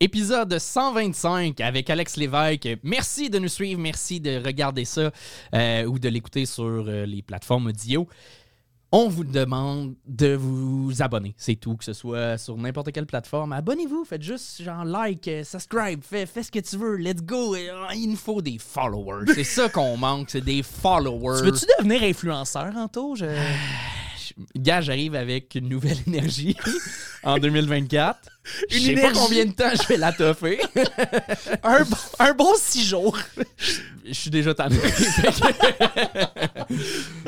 Épisode 125 avec Alex Lévesque. Merci de nous suivre, merci de regarder ça euh, ou de l'écouter sur euh, les plateformes audio. On vous demande de vous abonner, c'est tout, que ce soit sur n'importe quelle plateforme. Abonnez-vous, faites juste genre like, euh, subscribe, fais, fais ce que tu veux, let's go. Il nous faut des followers. C'est ça qu'on manque, c'est des followers. Tu veux-tu devenir influenceur, Anto? Je... Gars, j'arrive avec une nouvelle énergie en 2024. Je Une sais pas combien de temps je vais la toffer. un, bon- un bon six jours. Je suis déjà tanné.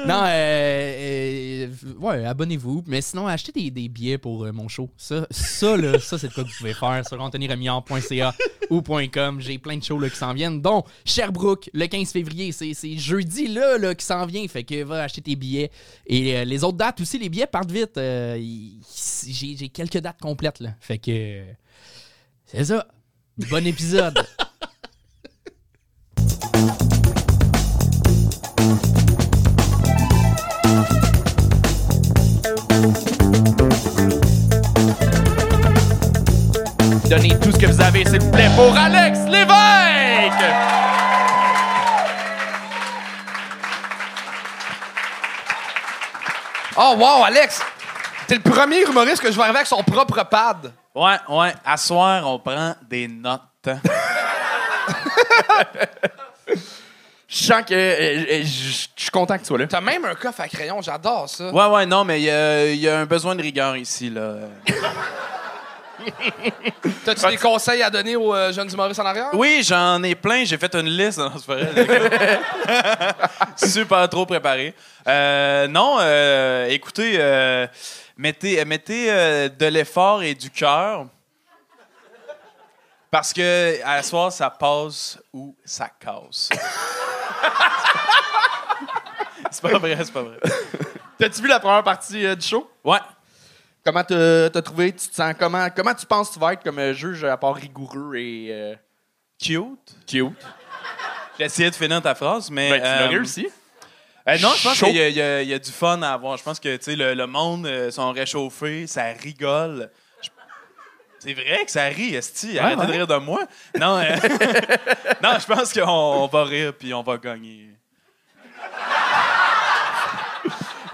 Non, euh, euh, ouais, abonnez-vous. Mais sinon, achetez des, des billets pour euh, mon show. Ça, ça, là, ça c'est de quoi que vous pouvez faire sur anthonyremillard.ca ou .com. J'ai plein de shows là, qui s'en viennent, dont Sherbrooke, le 15 février. C'est jeudi là, là, qui s'en vient. Fait que va acheter tes billets. Et les autres dates aussi, les billets partent vite. J'ai quelques dates complètes. Là. Fait que c'est ça. Bon épisode. Donnez tout ce que vous avez, s'il vous plaît, pour Alex Lévesque! Oh, wow, Alex! T'es le premier humoriste que je vais arriver avec son propre pad. Ouais, ouais. À soir, on prend des notes. Je sens que euh, euh, je je suis content que tu sois là. T'as même un coffre à crayon, j'adore ça. Ouais, ouais, non, mais il y a, il y a un besoin de rigueur ici, là. T'as-tu des conseils à donner aux euh, jeunes humoristes en arrière? Oui, j'en ai plein. J'ai fait une liste. Non, c'est pas vrai. Super trop préparé. Euh, non, euh, écoutez, euh, mettez, mettez euh, de l'effort et du cœur. Parce que à soir, ça passe ou ça casse. c'est pas vrai, c'est pas vrai. T'as-tu vu la première partie euh, du show? Ouais. Comment t'as trouvé? Tu te sens comment? Comment tu penses que tu vas être comme juge à part rigoureux et euh, Cute. cute? J'ai essayé de finir ta phrase, mais. Ben, tu l'as euh, réussi. Euh, non, je pense qu'il y, a- y y du fun à avoir. Je pense que tu sais, le, le monde euh, sont réchauffés, ça rigole. Je- C'est vrai que ça rit, Esti. Arrêtez ouais. de rire de moi. Non, euh, non je pense qu'on on va rire puis on va gagner.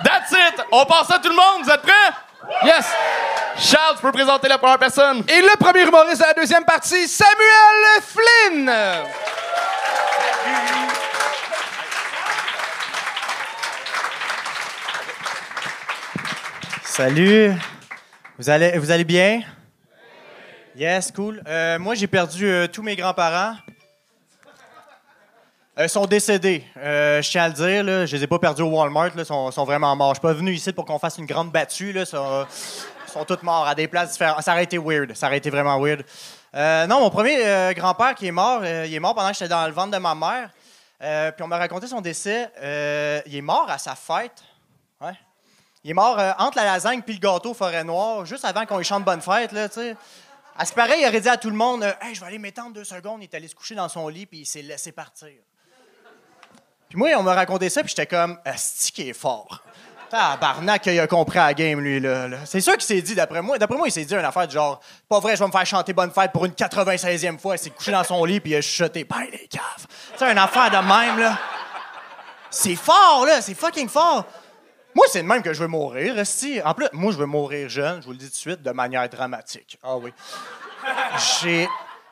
That's it! On passe à tout le monde, vous êtes prêts? Yes! Charles, tu peux présenter la première personne. Et le premier humoriste de la deuxième partie, Samuel Flynn! Salut. Vous allez, vous allez bien? Yes, cool. Euh, moi, j'ai perdu euh, tous mes grands-parents. Euh, Ils sont décédés. Euh, je tiens à le dire, je les ai pas perdus au Walmart. Ils sont, vraiment morts. Je suis pas venu ici pour qu'on fasse une grande battue. Là, Ils sont, ils sont tous morts à des places différentes. Ça aurait été weird. Ça aurait été vraiment weird. Euh, non, mon premier euh, grand-père qui est mort, euh, il est mort pendant que j'étais dans le ventre de ma mère. Puis on m'a raconté son décès. Il est mort à sa fête. Il est mort entre la lasagne puis le gâteau forêt noire, juste avant qu'on lui chante bonne fête, là. À ce pareil, il aurait dit à tout le monde Hey, je vais aller m'étendre deux secondes. Il est allé se coucher dans son lit puis il s'est laissé partir. Puis moi, on m'a raconté ça, puis j'étais comme Asti qui est fort. Tabarnak, il a compris la game, lui, là. C'est sûr qu'il s'est dit, d'après moi. D'après moi, il s'est dit une affaire du genre Pas vrai, je vais me faire chanter bonne fête pour une 96e fois. Il s'est couché dans son lit, puis il a chuchoté Ben, les caves. Sais, une affaire de même, là. C'est fort, là. C'est fucking fort. Moi, c'est de même que je veux mourir, esti. En plus, moi, je veux mourir jeune, je vous le dis tout de suite, de manière dramatique. Ah oui. J'ai,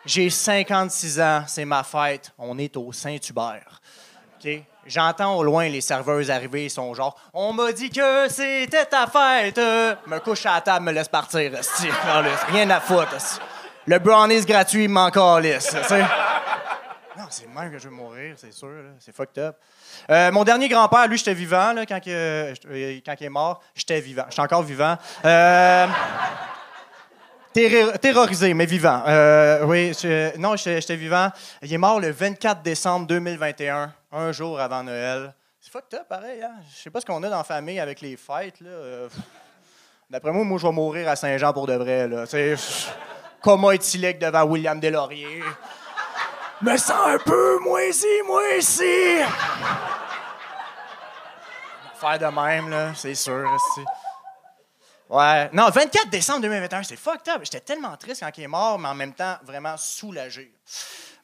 j'ai 56 ans, c'est ma fête. On est au Saint-Hubert. OK? J'entends au loin les serveuses arriver, ils sont genre « On m'a dit que c'était ta fête! » Me couche à la table, me laisse partir. Rien à foutre. Le brownies gratuit m'en calisse. Non, c'est même que je veux mourir, c'est sûr. C'est fucked up. Euh, mon dernier grand-père, lui, j'étais vivant quand, que- euh, quand il est mort. J'étais vivant. J'étais encore vivant. Euh, terrorisé, mais vivant. Euh, oui, non, j'étais vivant. Il est mort le 24 décembre 2021, un jour avant Noël. C'est fucked up, pareil. Hein? Je sais pas ce qu'on a dans la famille avec les fêtes. là. Euh. D'après moi, moi, je vais mourir à Saint-Jean pour de vrai. Là. Coma éthylique devant William Deslauriers. Me sens un peu moisi, moisi. Faire de même, là, c'est sûr. Ouais. Non, 24 décembre 2021, c'est fucked up. J'étais tellement triste quand il est mort, mais en même temps, vraiment soulagé.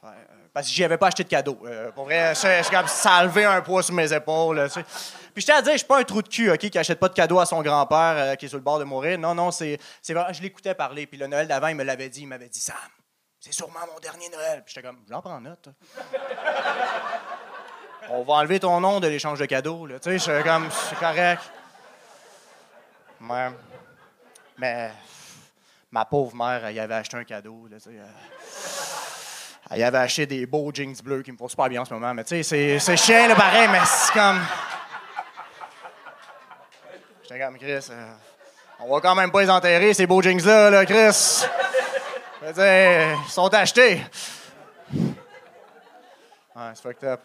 Ouais, euh, parce que j'y avais pas acheté de cadeau. Euh, pour vrai, c'est comme ça a levé un poids sur mes épaules. là, tu sais. Puis je à dire, je suis pas un trou de cul, OK, qui achète pas de cadeau à son grand-père euh, qui est sur le bord de mourir. Non, non, c'est vrai, je l'écoutais parler. Puis le Noël d'avant, il me l'avait dit. Il m'avait dit, Sam, c'est sûrement mon dernier Noël. Puis j'étais comme, j'en prends note. On va enlever ton nom de l'échange de cadeaux. Là. Tu sais, j'étais comme, c'est correct. Ouais. Mais ma pauvre mère, elle y avait acheté un cadeau. Là, euh, elle y avait acheté des beaux jeans bleus qui me font super bien en ce moment. Mais tu sais, c'est- chien, là, pareil, mais c'est comme. J'étais comme, Chris, euh, on va quand même pas les enterrer, ces beaux jeans-là, là, Chris. Ils sont achetés. Ouais, c'est fucked up.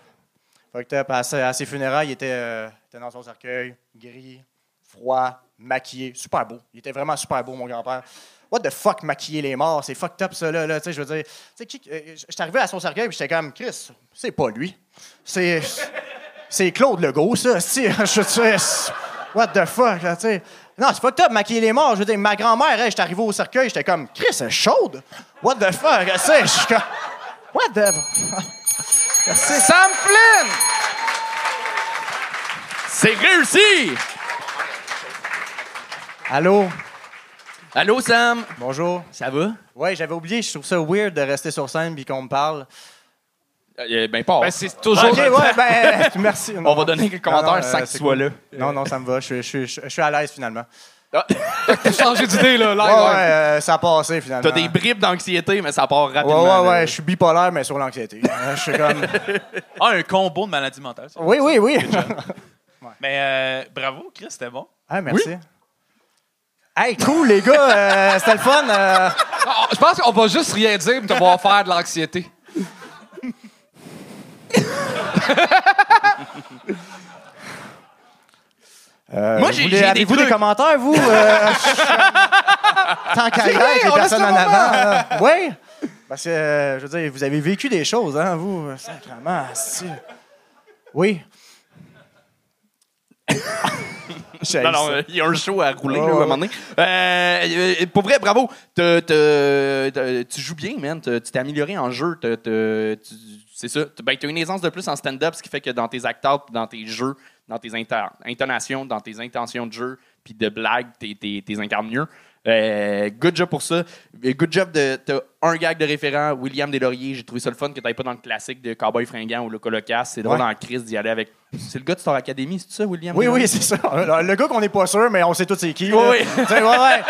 Fucked up. À, ses- à ses funérailles, il était, euh, était dans son cercueil, gris, froid, maquillé, super beau. Il était vraiment super beau, mon grand-père. What the fuck, maquiller les morts? C'est fucked up, ça, là. là. Tu sais, je veux dire, tu sais, euh, j'étais arrivé à son cercueil, puis j'étais comme, Chris, c'est pas lui. C'est. C'est Claude Legault, ça. Je What the fuck, là, tu sais. Non, c'est fucked up, maquiller les morts. Je veux dire, ma grand-mère, elle, j'étais arrivé au cercueil, j'étais comme, Chris, elle est chaude? What the fuck, tu sais, je suis comme. What the. Merci. Sam Flynn! C'est réussi! Allô? Allô, Sam? Bonjour. Ça va? Ouais, j'avais oublié, je trouve ça weird de rester sur scène puis qu'on me parle. Euh, ben, pas. Ben, c'est toujours. Ok, ouais, ben, merci. On va donner quelques commentaires non, sans euh, que c'est tu sois là. Non, non, ça me va. Je, suis- je, suis- je, suis à l'aise finalement. Ah, T'as changé d'idée, là. live, Ouais, ouais, ouais. euh, ça a passé finalement. T'as des bribes d'anxiété, mais ça part Ouais, rapidement. ouais, là. ouais, je suis bipolaire, mais sur l'anxiété. Euh, je suis comme. Ah, un combo de maladie mentale. ça. Oui, oui, oui. Mais euh, bravo, Chris, c'était bon. Ah, merci. Hey, cool, les gars. euh, C'était le fun. euh. Non, Je pense qu'on va juste rien dire, mais tu vas faire de l'anxiété. Euh, Moi, vous j'ai- voulez- j'ai des Avez-vous des trucs. commentaires, vous? Euh, Tant qu'à y être, les on laisse personnes le en moment. avant. Oui? Parce que, euh, je veux dire, vous avez vécu des choses, hein, vous? Sacrement, si. Oui. Non, non, euh, il y a un show à rouler là, à un moment donné. Euh, euh, pour vrai, bravo. Tu joues bien, man. Tu t'es amélioré en jeu. Tu- C'est ça. T'as ben, t'as une aisance de plus en stand-up, ce qui fait que dans tes act-out, dans tes jeux, dans tes inter- intonations, dans tes intentions de jeu, puis de blagues, t'es incarnes mieux. Euh, good job pour ça. Good job de. T'as un gag de référent, William Deslauriers. J'ai trouvé ça le fun que t'ailles pas dans le classique de Cowboy Fringant ou le Colocasse. C'est drôle Ouais. dans Chris d'y aller avec. C'est le gars de Star Academy, c'est ça, William? Oui, Deslauriers? oui, c'est ça. Le le gars qu'on n'est pas sûr, mais on sait tous c'est qui. Oui, oui. Ouais, ouais.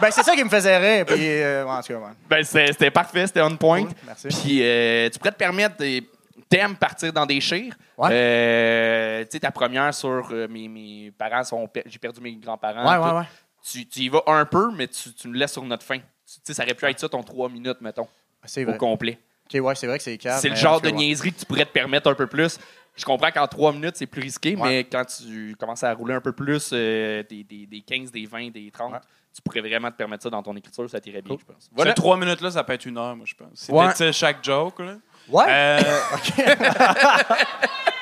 Ben, c'est ça qui me faisait rire. Puis, euh, en tout cas, ouais. Ben, c'était parfait, c'était on point. Cool, merci. Puis, euh, tu pourrais te permettre, de- t'aimes partir dans des chires. Ouais. Euh, tu sais, ta première sur mes, mes parents sont. J'ai perdu mes grands-parents. Ouais, ouais, ouais. Tu, tu y vas un peu, mais tu, tu nous laisses sur notre fin. Tu sais, ça aurait pu être ça ton 3 minutes, mettons, C'est au vrai. complet. Ok, ouais, c'est vrai que c'est calme. c'est le genre de niaiserie que tu pourrais te permettre un peu plus. Je comprends qu'en 3 minutes, c'est plus risqué, Ouais. mais quand tu commences à rouler un peu plus, euh, des, des, des 15, des 20, des 30, Ouais. tu pourrais vraiment te permettre ça dans ton écriture, ça t'irait bien, Cool. je pense. Voilà. Ces trois minutes-là, ça peut être une heure, moi, je pense. C'est Ouais. chaque joke, là. Ouais. Euh,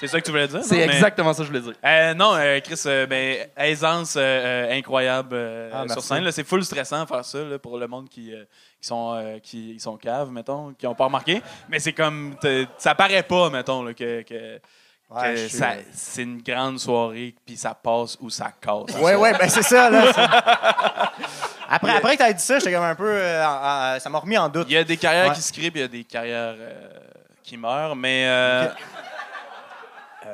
c'est ça que tu voulais dire? C'est? Mais- exactement ça que je voulais dire. Euh, non, euh, Chris, euh, ben, aisance euh, incroyable euh, Ah, sur scène. là. C'est full stressant de faire ça là, pour le monde qui, euh, qui sont euh, qui ils sont caves, mettons, qui n'ont pas remarqué. Mais c'est comme ça paraît pas, mettons, là, que, que- Ouais, c'est une grande soirée, puis ça passe ou ça casse. Ouais, ouais, ben c'est ça, là. Après, après que t'as dit ça, j'étais comme un peu. euh, ça m'a remis en doute. Il y a des carrières Ouais. qui se créent, puis il y a des carrières euh, qui meurent, mais. euh,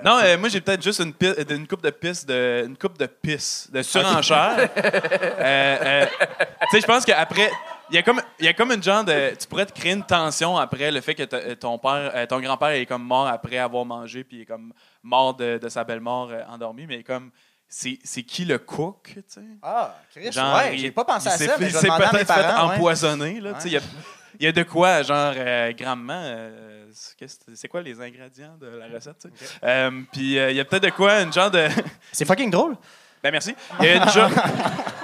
non, euh, moi j'ai peut-être juste une, euh, coupe de pisse de une coupe de pisse de surenchère. Euh, euh, tu sais, je pense qu'après il y a comme il y a comme une genre de tu pourrais te créer une tension après le fait que ton père euh, ton grand-père est comme mort après avoir mangé puis il est comme mort de, de sa belle-mort euh, endormie mais comme c'est c'est qui le cook, tu sais? Ah, Chris, Genre, ouais, il- j'ai pas pensé à ça, fait- mais il je vais s'est demander à mes peut-être fait parents. ouais. empoisonner. Là, tu sais, Il y, a- il y a de quoi, genre, euh, grandement. euh, c'est- c'est quoi les ingrédients de la recette? tu sais? Euh, Puis euh, il y a peut-être de quoi, une genre de. C'est fucking drôle. Ben merci. Il y a une joke,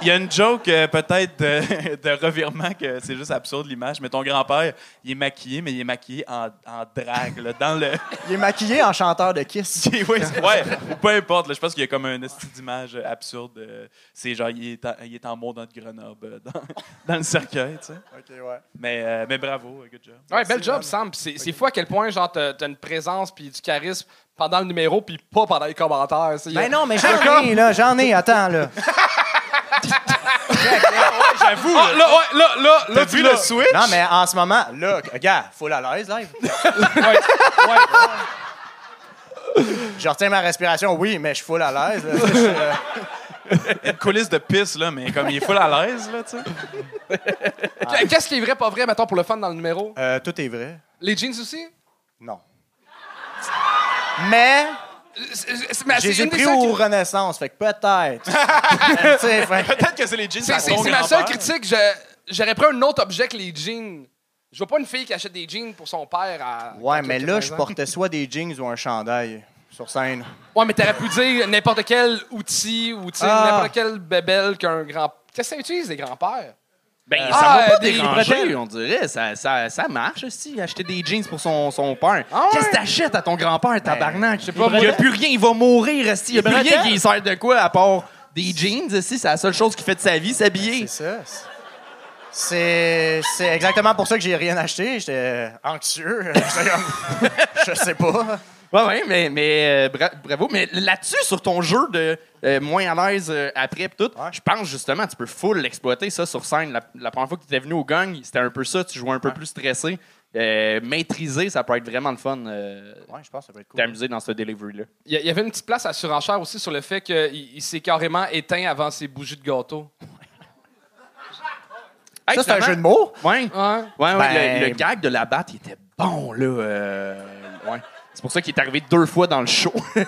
il y a une joke euh, peut-être de, de revirement que c'est juste absurde l'image. Mais ton grand-père, il est maquillé, mais il est maquillé en, en drague, là, dans le. Il est maquillé en chanteur de Kiss. ouais, c'est- ouais, ou peu importe. là, je pense qu'il y a comme un esti d'image absurde. euh, c'est genre, il est, en, il est en mode de Grenoble, euh, dans, dans le cercueil, tu sais. OK, ouais. Mais, euh, mais bravo, good job. Ouais, bel job, Sam. C'est c'est fou à quel point, genre, t'as t'as une présence puis du charisme pendant le numéro puis pas pendant les commentaires. Ben non, mais j'en ai, là, j'en ai, attends, là. J'avoue, Ah, là, ouais, là, là, vu le switch? Non, mais en ce moment, là, gars, full à l'aise, live. Je retiens ma respiration, oui, mais je suis full à l'aise. euh, Une coulisse de pisse, là, mais comme il est full à l'aise, là, tu sais. Qu'est-ce qui est vrai, pas vrai, mettons, pour le fun dans le numéro? euh, tout est vrai. Les jeans aussi? Non. Mais C'est- c'est- mais je c'est les ai une des pris aux qui- Renaissance, fait que peut-être. Peut-être que c'est les jeans C'est ma seule critique. Je- J'aurais pris un autre objet que les jeans. Je vois pas une fille qui achète des jeans pour son père à. Ouais, mais là, 15 je portais soit des jeans ou un chandail sur scène. Ouais, mais t'aurais pu dire n'importe quel outil ou Ah. n'importe quel bébelle qu'un grand. Qu'est-ce que ça utilise, les grands-pères? Ben, Ah, ça va pas des déranger, bretelles. on dirait. Ça, ça, ça marche aussi, acheter des jeans pour son, son père. Ah ouais? Qu'est-ce que t'achètes à ton grand-père, tabarnak? Je sais pas, Il n'y a plus rien, il va mourir. Il n'y a plus Des rien qui sert de quoi à part des jeans, ici. C'est la seule chose qui fait de sa vie, s'habiller. C'est ça. C'est c'est exactement pour ça que j'ai rien acheté. J'étais anxieux. Je sais pas. Ouais, ouais, mais, mais euh, bra- bravo. Mais là-dessus, sur ton jeu de euh, moins à l'aise euh, après pis tout, Ouais. je pense justement, tu peux full l'exploiter ça sur scène. La, la première fois que tu étais venu au gang, c'était un peu ça. Tu jouais un peu plus stressé. Euh, maîtriser, ça peut être vraiment le fun. Euh, Ouais, je pense que ça peut être cool. T'amuser dans ce delivery-là. Il y a- il y avait une petite place à surenchère aussi sur le fait qu'il il s'est carrément éteint avant ses bougies de gâteau. Hey, Ça, c'est un finalement- jeu de mots? Ouais. Ouais. Ouais, ouais, Ben- le, le gag de la batte, il était bon, là. euh, ouais. C'est pour ça qu'il est arrivé deux fois dans le show. De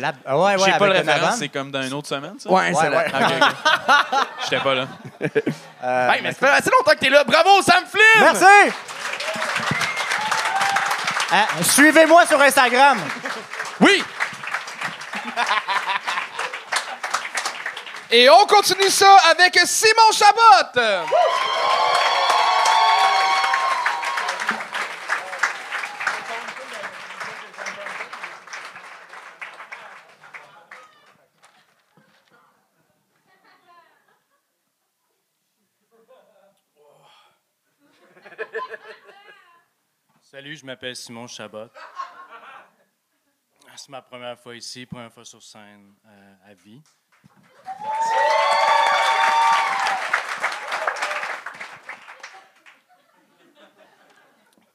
la... ah ouais, ouais, J'ai pas le référence, c'est comme dans une autre semaine, ça? ouais, Ouais, c'est ouais. la- Ok, ok. J'étais pas là. Euh, Hey, mais ça fait assez longtemps que t'es là. Bravo, Sam Flynn! Merci! Ah, Suivez-moi sur Instagram. Oui! Et on continue ça avec Simon Chabot. Salut, je m'appelle Simon Chabot. C'est ma première fois ici, première fois sur scène euh, à vie.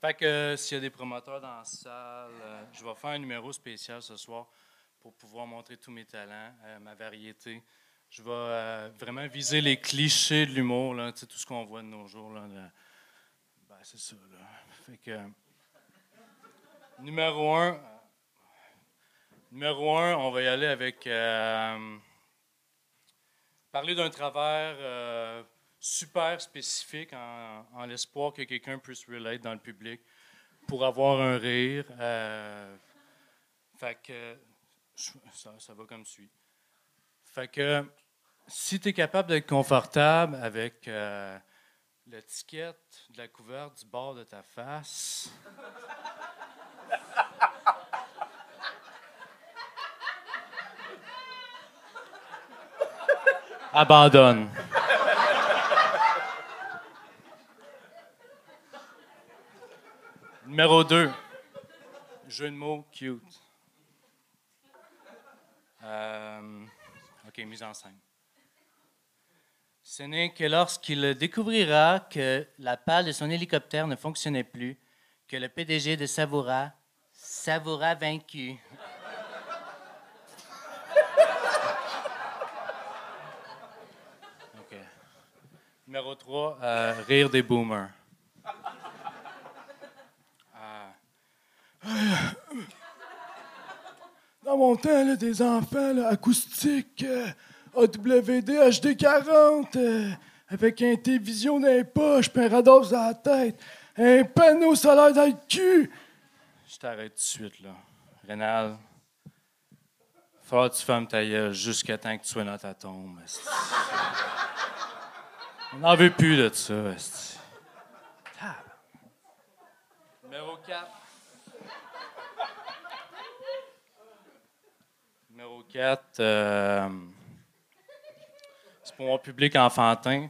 Fait que euh, s'il y a des promoteurs dans la salle, euh, je vais faire un numéro spécial ce soir pour pouvoir montrer tous mes talents, ma variété. Je vais vraiment viser les clichés de l'humour, tout ce qu'on voit de nos jours. Ben, c'est ça. Fait que. Numéro un. Numéro un, on va y aller avec. euh, parler d'un travers euh, super spécifique en, l'espoir que quelqu'un puisse relate dans le public pour avoir un rire. euh, fait que. Ça, ça va comme suit. Fait que. Si tu es capable d'être confortable avec l'étiquette de la couverte du bord de ta face. Abandonne. Numéro 2. Jeu de mots cute. Euh, OK, mise en scène. Ce n'est que lorsqu'il découvrira que la pale de son hélicoptère ne fonctionnait plus que le PDG de Savoura savoura vaincu. OK. Numéro 3, rire des boomers. Euh, Dans mon temps, là, des enfants là, acoustiques, euh, AWD HD40, euh, avec un télévision dans les poches, puis un radar dans la tête, un panneau solaire dans le cul. Je t'arrête tout de suite, là. Rénal, Faut que tu fermes ta gueule jusqu'à temps que tu sois dans ta tombe. On n'en veut plus de ça. Numéro 4. Numéro 4. c'est pour mon public enfantin.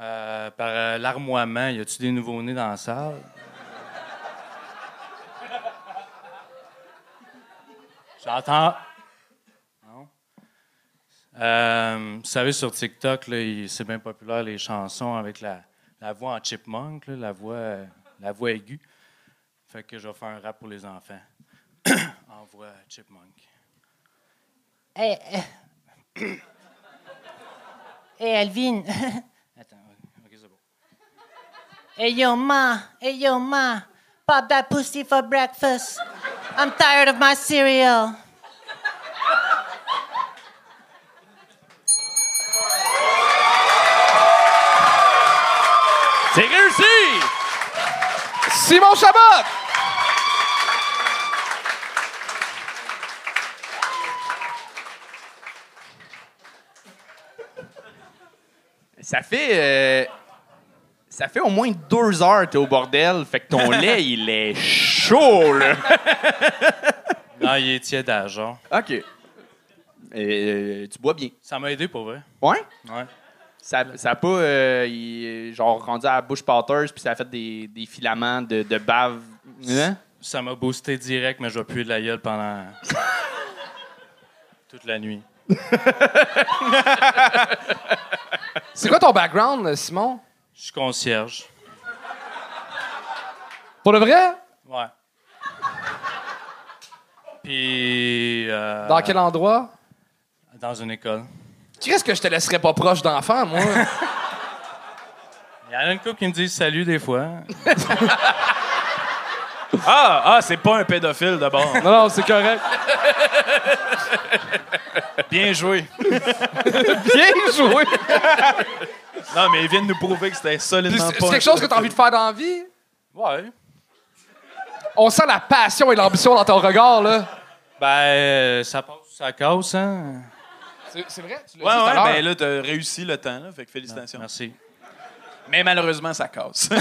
Euh, par euh, larmoiement, y a-tu des nouveaux-nés dans la salle? J'entends. Non? Euh, vous savez, sur TikTok, c'est bien populaire les chansons avec la, voix en chipmunk, la, voix, aiguë. Fait que je vais faire un rap pour les enfants. en voix chipmunk. Hey, euh, hey Alvin. Attends, ok, c'est bon. hey yo ma. Hey yo ma. Pop that pussy for breakfast. I'm tired of my cereal. C'est réussi! Simon Chabot! Ça fait. euh, ça fait au moins deux heures que t'es au bordel, fait que ton lait, il est chaud, là. Non, il est tiède à genre. OK. Euh, tu bois bien. Ça m'a aidé pour vrai. Ouais? Ouais. Ça ça a pas, euh, il- genre, rendu à la bouche Potters, puis ça a fait des, des filaments de, de bave. Hein? Ça m'a boosté direct, mais je vais puer de la gueule pendant toute la nuit. C'est quoi ton background, Simon? Je suis concierge. Pour le vrai? Ouais. Puis. euh, Dans quel endroit? Dans une école. Qu'est-ce que je te laisserais pas proche d'enfants, moi? Il y en a une couple qui me disent salut des fois. Ah, ah c'est pas un pédophile d'abord. non, non, c'est correct. Bien joué. Bien joué! Non, mais ils viennent nous prouver que c'était solidement C'est pas c'est un quelque chose que tu as pédophile. envie de faire dans la vie? Ouais. On sent la passion et l'ambition dans ton regard, là. Ben, euh, ça passe, ça casse, hein? C'est c'est vrai? Tu l'as Ouais, dit tout à ouais, l'heure. ben là, t'as réussi le temps, là, fait que félicitations. Merci. Mais malheureusement, ça casse.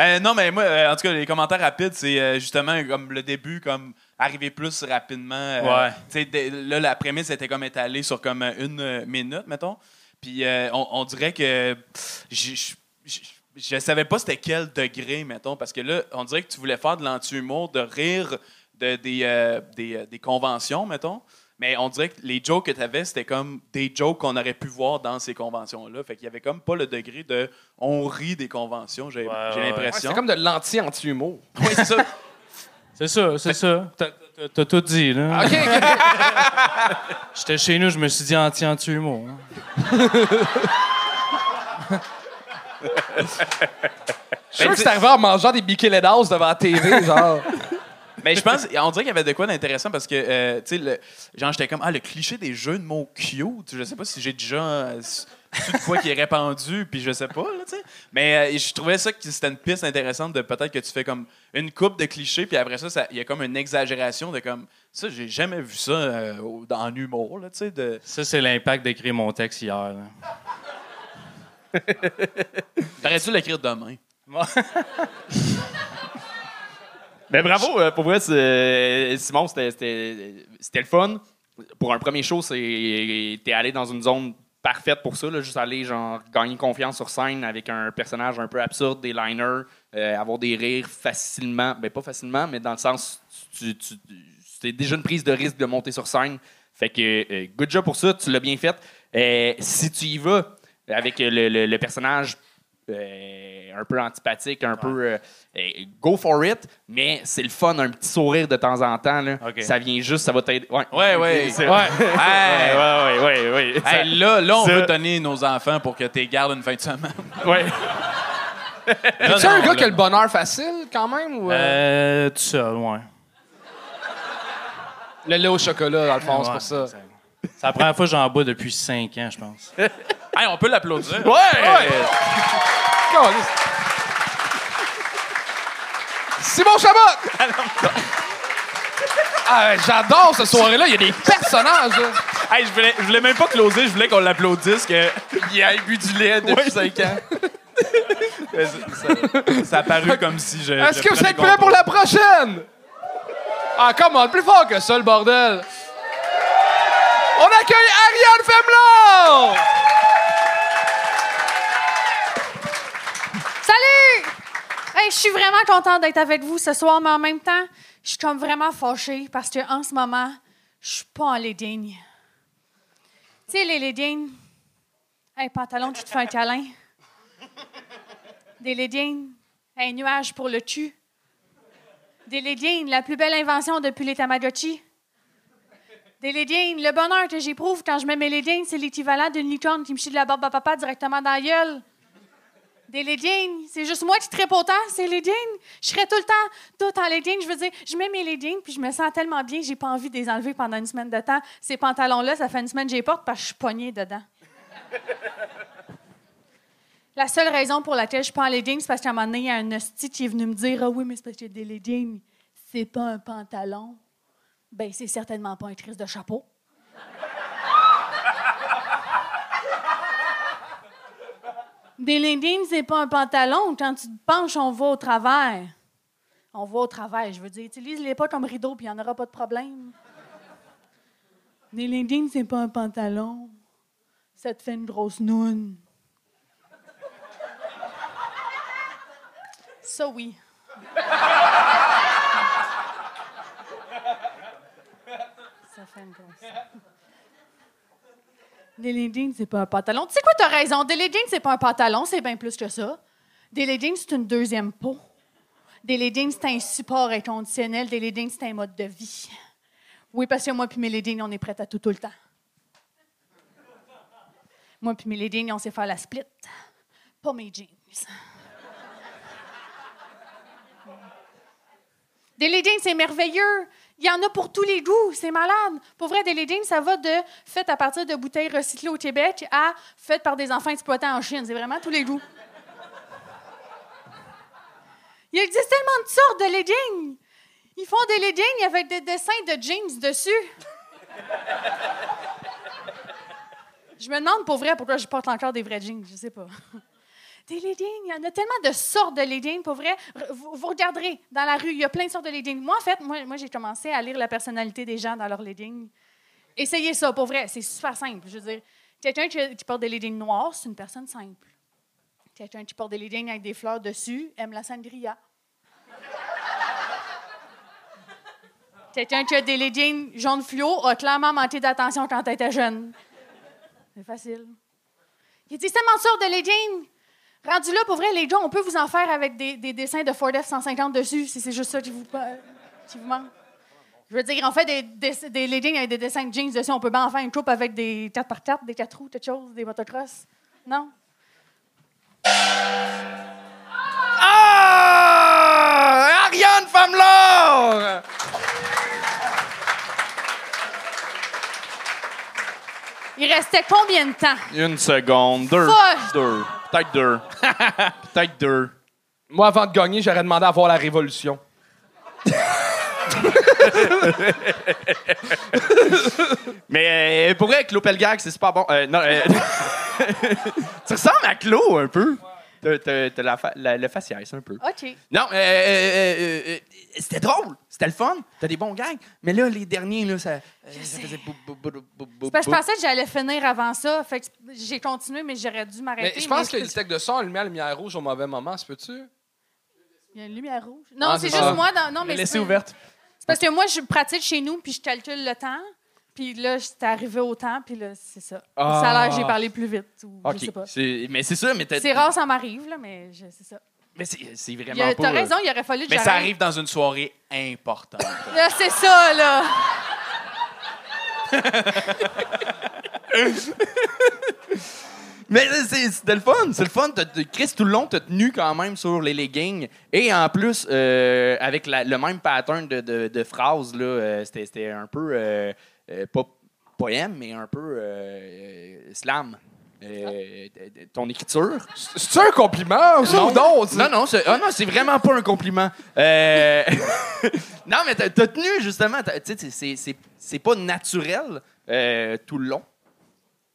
Euh, non, mais moi, euh, en tout cas, les commentaires rapides, c'est euh, justement comme le début, comme arriver plus rapidement. euh, Ouais. là, la prémisse était comme étalée sur comme euh, une euh, minute, mettons. Puis euh, on, on dirait que je- je savais pas c'était quel degré, mettons, parce que là, on dirait que tu voulais faire de l'anti-humour, de rire de, des, euh, des, des conventions, mettons. Mais on dirait que les jokes que tu avais, c'était comme des jokes qu'on aurait pu voir dans ces conventions-là. Fait qu'il y avait comme pas le degré de on rit des conventions, j'ai Ouais, ouais, l'impression. c'est comme de l'anti-anti-humour. Oui, c'est ça. C'est ça, c'est ça. T'as- tout dit, là. OK, OK. J'étais chez nous, je me suis dit anti-anti-humour. hein? Je suis sûr que c'est arrivé en mangeant des Bikini House devant la TV, genre. Mais je pense, on dirait qu'il y avait de quoi d'intéressant parce que, euh, tu sais, le- genre, j'étais comme, ah, le cliché des jeux de mots cute, je sais pas si j'ai déjà euh, de quoi qui est répandu, puis je sais pas, là, tu sais. Mais euh, je trouvais ça que c'était une piste intéressante de peut-être que tu fais comme une coupe de clichés, puis après ça, ça- il y a comme une exagération de comme, ça, j'ai jamais vu ça euh, au- dans l'humour, là, tu sais. De... Ça, c'est l'impact d'écrire mon texte hier. là. T'aurais dû l'écrire demain? Ben bravo, euh, pour vrai, Simon, c'était- c'était c'était le fun. Pour un premier show, c'est t'es allé dans une zone parfaite pour ça, là, juste aller genre gagner confiance sur scène avec un personnage un peu absurde, des liners, euh, avoir des rires facilement, ben pas facilement, mais dans le sens tu, tu, déjà une prise de risque de monter sur scène. Fait que euh, good job pour ça, tu l'as bien fait. Euh, si tu y vas avec le personnage euh, un peu antipathique, un peu euh, euh, go for it, mais c'est le fun, un petit sourire de temps en temps. Là. Ça vient juste, ça va t'aider. Ouais, Ouais, ouais. Ouais. Ouais, ouais, ouais, ouais, ouais. Ça- Hey, là, là, on ça- veut donner nos enfants pour que tu gardes une fin de semaine. ouais. Tu un gars là. qui a le bonheur facile, quand même? Ou, euh, Euh, tout seul, ouais. Le lait au chocolat, dans le fond, c'est Ouais, pour ça. C'est la première fois que j'en bois depuis 5 ans, je pense. Hey, on peut l'applaudir. Ouais! Simon Chabot! Ah, J'adore cette soirée-là. Il y a des personnages. là. Hey, je voulais, je voulais même pas closer, je voulais qu'on l'applaudisse, qu'il ait bu du lait depuis 5 ans. Ça, ça- a paru comme si je. Est-ce je que vous prenais êtes prêts pour la prochaine? Ah, comment? Plus fort que ça, le bordel. On accueille Ariane Femelon! Salut! Hey, je suis vraiment contente d'être avec vous ce soir, mais en même temps, je suis comme vraiment fâchée parce qu'en ce moment, je suis pas en legging. Tu sais, les leggings, un pantalon qui te fait un câlin. Des leggings, un nuage pour le cul. Des leggings, la plus belle invention depuis les Tamagotchi. Des le bonheur que j'éprouve quand je mets mes leggings, c'est l'équivalent d'une licorne qui me chie de la barbe à papa directement dans la gueule. Des leggings. C'est juste moi qui tripe autant, c'est leggings. Je serais tout le temps tout en leggings. Je veux dire, je mets mes leggings puis je me sens tellement bien, j'ai pas envie de les enlever pendant une semaine de temps. Ces pantalons-là, ça fait une semaine que je les porte parce que je suis poignée dedans. La seule raison pour laquelle je suis pas en c'est parce qu'à un moment donné, il y a un hostie qui est venu me dire Ah oui, mais c'est parce que des leggings, c'est pas un pantalon. Ben, c'est certainement pas un triste de chapeau. Des leggings, c'est pas un pantalon. Quand tu te penches, on voit au travers. On voit au travers, je veux dire. Utilise-les pas comme rideau, puis il n'y en aura pas de problème. Des leggings, c'est pas un pantalon. Ça te fait une grosse noune. Ça, oui. Ça fait grosse. Des leggings, c'est pas un pantalon. Tu sais quoi, t'as raison. Des leggings, c'est pas un pantalon, c'est bien plus que ça. Des leggings, c'est une deuxième peau. Des leggings, c'est un support inconditionnel. Des leggings, c'est un mode de vie. Oui, parce que moi puis mes leggings, on est prêts à tout tout le temps. Moi puis mes leggings, on sait faire la split. Pas mes jeans. Des leggings, c'est merveilleux. Il y en a pour tous les goûts. C'est malade. Pour vrai, des leggings, ça va de fait à partir de bouteilles recyclées au Québec à faites par des enfants exploités en Chine. C'est vraiment tous les goûts. Il existe tellement de sortes de leggings. Ils font des leggings avec des dessins de jeans dessus. Je me demande pour vrai pourquoi je porte encore des vrais jeans. Je sais pas. Des leggings, il y en a tellement de sortes de leggings, pour vrai. Vous, regarderez dans la rue, il y a plein de sortes de leggings. Moi, en fait, moi, moi j'ai commencé à lire la personnalité des gens dans leurs leggings. Essayez ça, pour vrai, c'est super simple. Je veux dire, quelqu'un qui, qui porte des leggings noirs, c'est une personne simple. Quelqu'un qui porte des leggings avec des fleurs dessus aime la sangria. Quelqu'un qui a des leggings jaune fluo a clairement manqué d'attention quand elle était jeune. C'est facile. Il y a tellement de sortes de leggings. Rendu là, pour vrai, les gars, on peut vous en faire avec des, des dessins de Ford F-150 dessus, si c'est juste ça qui vous, euh, qui vous manque. Je veux dire, on fait des, des, des leggings avec des dessins de jeans dessus. On peut bien en faire une coupe avec des 4x4, des 4 roues, quelque chose, des motocross. Non? Ah! Ariane Famelor! Il restait combien de temps? Une seconde, deux. Fuck! Deux. Peut-être deux. Peut-être deux. Moi, avant de gagner, j'aurais demandé à voir la révolution. Mais euh, pour vrai, Claude Pelgag, c'est super bon. Euh, non, euh, tu ressembles à Claude un peu. T'as- le faciès un peu. OK. Non, euh, euh, euh, euh, c'était drôle. C'était le fun. T'as des bons gags. Mais là, les derniers, là, ça, ça faisait bou- bou- bou- bou- bou- C'est parce que bou- je pensais que j'allais finir avant ça. Fait que j'ai continué, mais j'aurais dû m'arrêter. Mais je pense que le tech de son a allumé la lumière rouge au mauvais moment, se peut-tu? Il y a une lumière rouge. Non, Ah, c'est c'est juste ça. moi. Dans... Non, mais Laissez c'est- ouverte. C'est parce que moi, je pratique chez nous, puis je calcule le temps. Puis là, j'étais arrivé au temps, puis là, c'est ça. Ah. Ça a l'air que j'ai parlé plus vite. Ou. Je sais pas. C'est- Mais c'est ça, mais t'as- C'est rare, ça m'arrive, là, mais je- c'est ça. Mais c'est c'est Il y vraiment a- pas. T'as raison, il aurait fallu que Mais ça j'arrête. arrive dans une soirée importante. Là, c'est ça, là. Mais c'est- c'était le fun, c'est le fun. T'as- t'as- Chris, tout le long, t'as tenu quand même sur les leggings. Et en plus, euh, avec la- le même pattern de, de, de phrases, là, euh, c'était c'était un peu, euh, pas poème, mais un peu euh, euh, slam. euh, de- ton écriture. C'est un compliment ou non? Non, c'est- Non, non, c'est ah non, c'est vraiment pas un compliment. Euh, non, mais t'as t'as tenu, justement. t'as- Tu sais, c'est- c'est- c'est- c'est pas naturel euh, tout le long.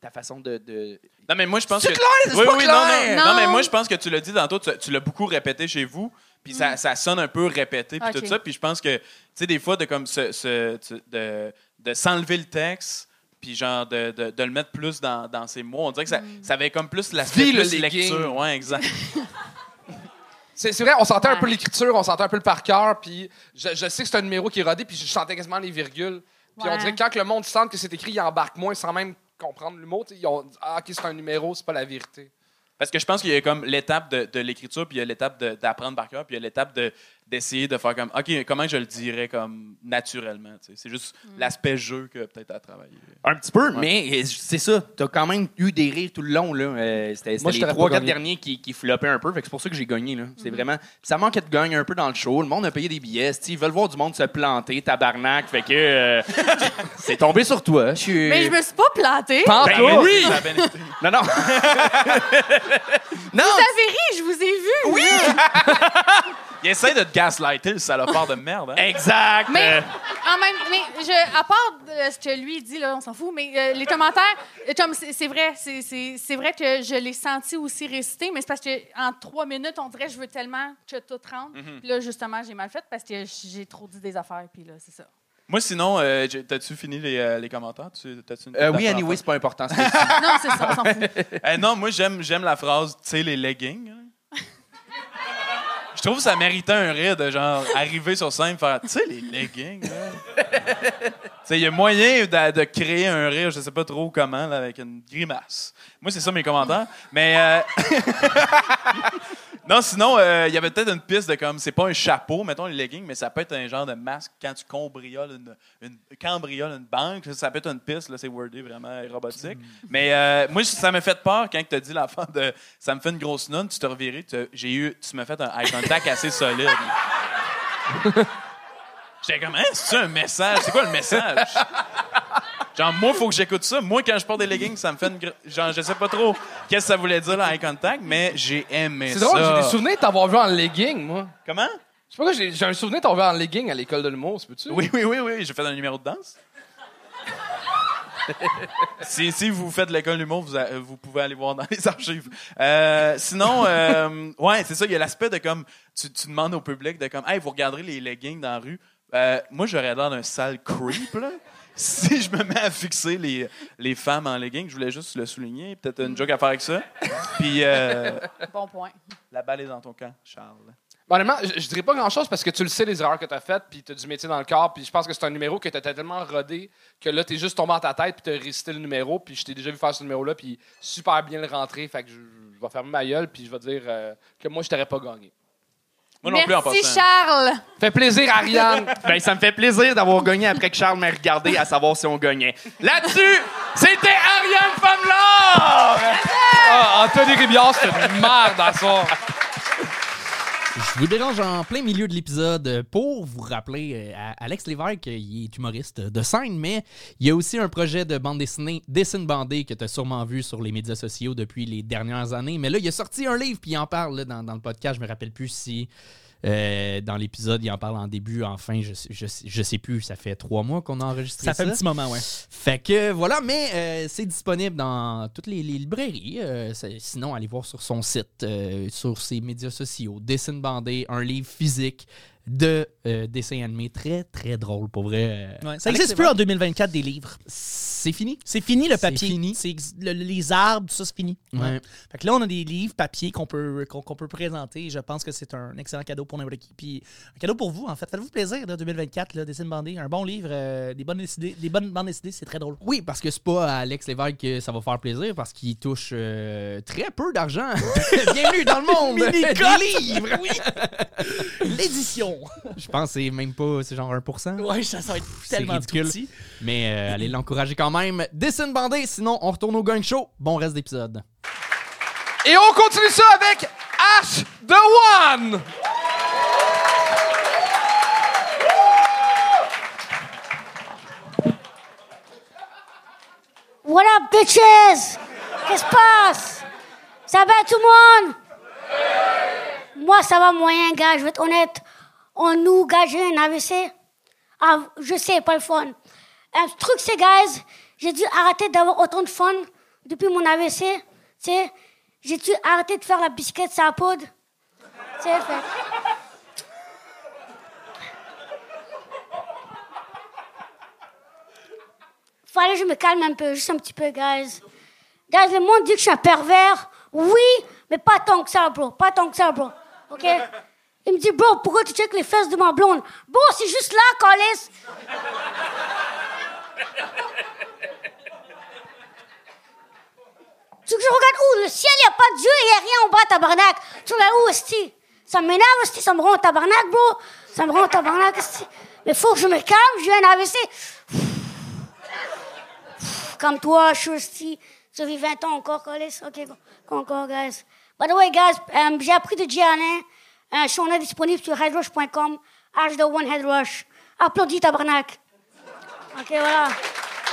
Ta façon de. de- Non, mais moi, je pense C'est que. clair, c'est oui, pas oui, clair. Non, non, non, Non. mais moi, je pense que tu l'as dit tantôt, tu, tu l'as beaucoup répété chez vous, puis ça, ça sonne un peu répété, puis tout ça. Puis je pense que, tu sais, des fois, de, comme de, de s'enlever le texte, puis genre de, de, de le mettre plus dans, dans ses mots, on dirait que ça, ça avait comme plus la Vis le plus legging. lecture. Ouais, exact. C'est c'est vrai, on sentait un peu l'écriture, on sentait un peu le par cœur, puis je, je sais que c'est un numéro qui est rodé, puis je sentais quasiment les virgules. Puis on dirait que quand que le monde sent que c'est écrit, il embarque moins sans même comprendre l'humour. tu sais, Ils ont dit, ah, ok, c'est un numéro, c'est pas la vérité. Parce que je pense qu'il y a comme l'étape de, l'écriture, puis il y a l'étape d'apprendre par cœur, puis il y a l'étape de- d'essayer de faire comme, OK, comment je le dirais comme naturellement. tu. C'est juste l'aspect jeu que peut-être à travailler. Un petit peu, mais euh, c'est ça. T'as quand même eu des rires tout le long. là. Euh, C'était c'était Moi, les trois, quatre derniers qui, qui floppaient un peu. Fait que c'est pour ça que j'ai gagné. là. C'est vraiment. puis ça manquait de gagne un peu dans le show. Le monde a payé des billets. Ils veulent voir du monde se planter, tabarnak. Fait que euh, c'est tombé sur toi. Mais je me suis pas plantée. Ben oui! Non, non. non! Vous avez ri, je vous ai vu. Oui. Il essaie de te gaslighter, le salopard de merde. Hein? Exact. Mais Euh, en même, mais je, à part de ce que lui dit là, on s'en fout. Mais euh, les commentaires, euh, comme c'est vrai, c'est- c'est c'est vrai que je l'ai senti aussi réciter, mais c'est parce que en trois minutes, on dirait je veux tellement que tout rentre. Mhm. Puis là, justement, j'ai mal fait parce que j'ai trop dit des affaires. Puis là, c'est ça. Moi, sinon, euh, t'as-tu fini les, euh, les commentaires? Tu- t'as-tu une euh, oui, anyway, c'est pas important. tu. Non, c'est ça, on s'en fout. Euh, non, moi, j'aime, j'aime la phrase, tu sais, les leggings. hein. Je trouve que ça méritait un rire de genre arriver sur scène faire, tu sais, les leggings. il y a moyen de, créer un rire, je sais pas trop comment, avec une grimace. Moi, c'est ça mes commentaires. Mais. euh, Non, sinon, euh, il y avait peut-être une piste de comme, c'est pas un chapeau, mettons les leggings, mais ça peut être un genre de masque quand tu cambrioles une, une, cambrioles une banque. Ça peut être une piste, là, c'est wordé vraiment robotique. Mais euh, moi, ça m'a fait peur quand tu as dit l'enfant de ça me fait une grosse nonne, tu te revirais, tu- j'ai eu, tu m'as fait un eye contact assez solide. J'étais comme, hein, c'est un message? C'est quoi le message? Genre, moi, faut que j'écoute ça. Moi, quand je porte des leggings, ça me fait une. gr- Genre, je sais pas trop qu'est-ce que ça voulait dire, le eye contact, mais j'ai aimé C'est ça. drôle, j'ai des souvenirs de t'avoir vu en legging, moi. Comment? Je sais pas pourquoi j'ai un souvenir de t'avoir vu en legging à l'école de l'humour, c'est peux-tu? Oui, oui, oui, oui. J'ai fait un numéro de danse. si, si vous faites l'école d'humour, vous, a- vous pouvez aller voir dans les archives. Euh, sinon, euh, ouais, c'est ça. Il y a l'aspect de comme tu, tu demandes au public de comme, hey, vous regarderez les leggings dans la rue. Euh, moi, j'aurais l'air d'un sale creep là. Si je me mets à fixer les, les femmes en leggings, je voulais juste le souligner. Peut-être une joke à faire avec ça. Puis euh, Bon point. la balle est dans ton camp, Charles. Bon, honnêtement, je, je dirais pas grand-chose parce que tu le sais, les erreurs que tu as faites, puis tu as du métier dans le corps, puis je pense que c'est un numéro que tu as tellement rodé que là, tu es juste tombé dans ta tête, puis tu as récité le numéro, puis je t'ai déjà vu faire ce numéro-là, puis super bien le rentrer. Fait que je, je vais fermer ma gueule, puis je vais dire euh, que moi, je t'aurais pas gagné. Moi non plus en Merci, passant. Charles. Fait plaisir, Ariane! Ben, ça me fait plaisir d'avoir gagné après que Charles m'ait regardé à savoir si on gagnait. Là-dessus, c'était Ariane Famelard! ah, Anthony Ribiard, c'est une merde à soir. Je vous dérange en plein milieu de l'épisode pour vous rappeler, euh, à- Alex Lévesque, il est humoriste de scène, mais il y a aussi un projet de bande dessinée, Dessine bandée, que tu as sûrement vu sur les médias sociaux depuis les dernières années. Mais là, il a sorti un livre, puis il en parle dans, dans le podcast. Je me rappelle plus si euh, dans l'épisode, il en parle en début, en fin, je, je, sais- je sais plus. Ça fait trois mois qu'on a enregistré ça. Ça fait un petit moment, ouais. Fait que voilà, mais euh, c'est disponible dans toutes les, les librairies. euh, sinon, allez voir sur son site, sur ses médias sociaux. Dessine bandé, un livre physique de euh, dessins animés très, très drôle, pour vrai. euh. Ouais, Ça Alex existe plus en 2024 des livres. C'est fini? C'est fini le papier. fini. C'est le- les arbres, tout ça, c'est fini. Ouais. Fait que là, on a des livres papier qu'on peut, qu'on qu'on peut présenter. Je pense que c'est un excellent cadeau pour n'importe qui. Puis un cadeau pour vous, en fait. Faites-vous plaisir, là, 2024, là, Dessine bandé. Un bon livre, euh, des, bonnes décidées, des bonnes bandes dessinées, c'est très drôle. Oui, parce que c'est pas à Alex Lévesque que ça va faire plaisir, parce qu'il touche euh, très peu d'argent. Bienvenue dans le monde des livres! Oui! L'édition! Je pense que c'est même pas, c'est genre 1%. Ouais, ça, ça va être C'est tellement ridicule. tout petit. Mais euh, allez l'encourager quand même. Dessine bandé, sinon on retourne au gang show. Bon reste d'épisode. Et on continue ça avec Ash the One! What up, bitches? Qu'est-ce qui se passe? Ça va tout le monde? Moi, ça va moyen, gars, je vais être honnête. On nous, j'ai un AVC. Ah, je sais, pas le fun. Un truc, c'est, guys, j'ai dû arrêter d'avoir autant de fun depuis mon AVC. Sais, j'ai dû arrêter de faire la bicyclette sur la poudre. Sais, fait- Fallait que je me calme un peu, juste un petit peu, guys. Guys, le monde dit que je suis un pervers. Oui, mais pas tant que ça, bro. Pas tant que ça, bro. OK? Il me dit, bro, pourquoi tu checkes les fesses de ma blonde? Bro, c'est juste là, Calis. Tu que je regarde où? Le ciel, il n'y a pas de Dieu, il n'y a rien en bas, tabarnak. Tu regardes où, esti? Ça m'énerve, esti, ça me rend tabarnak, bro. Ça me rend tabarnak, esti. Mais faut que je me calme, j'ai un AVC. Comme toi, je suis esti. Tu vis 20 ans encore, Colis. OK, encore, guys. By the way, guys, euh, j'ai appris de Giannin. Suis en est disponible sur headrush.com. H de One Headrush. Applaudis, tabarnak. OK, voilà.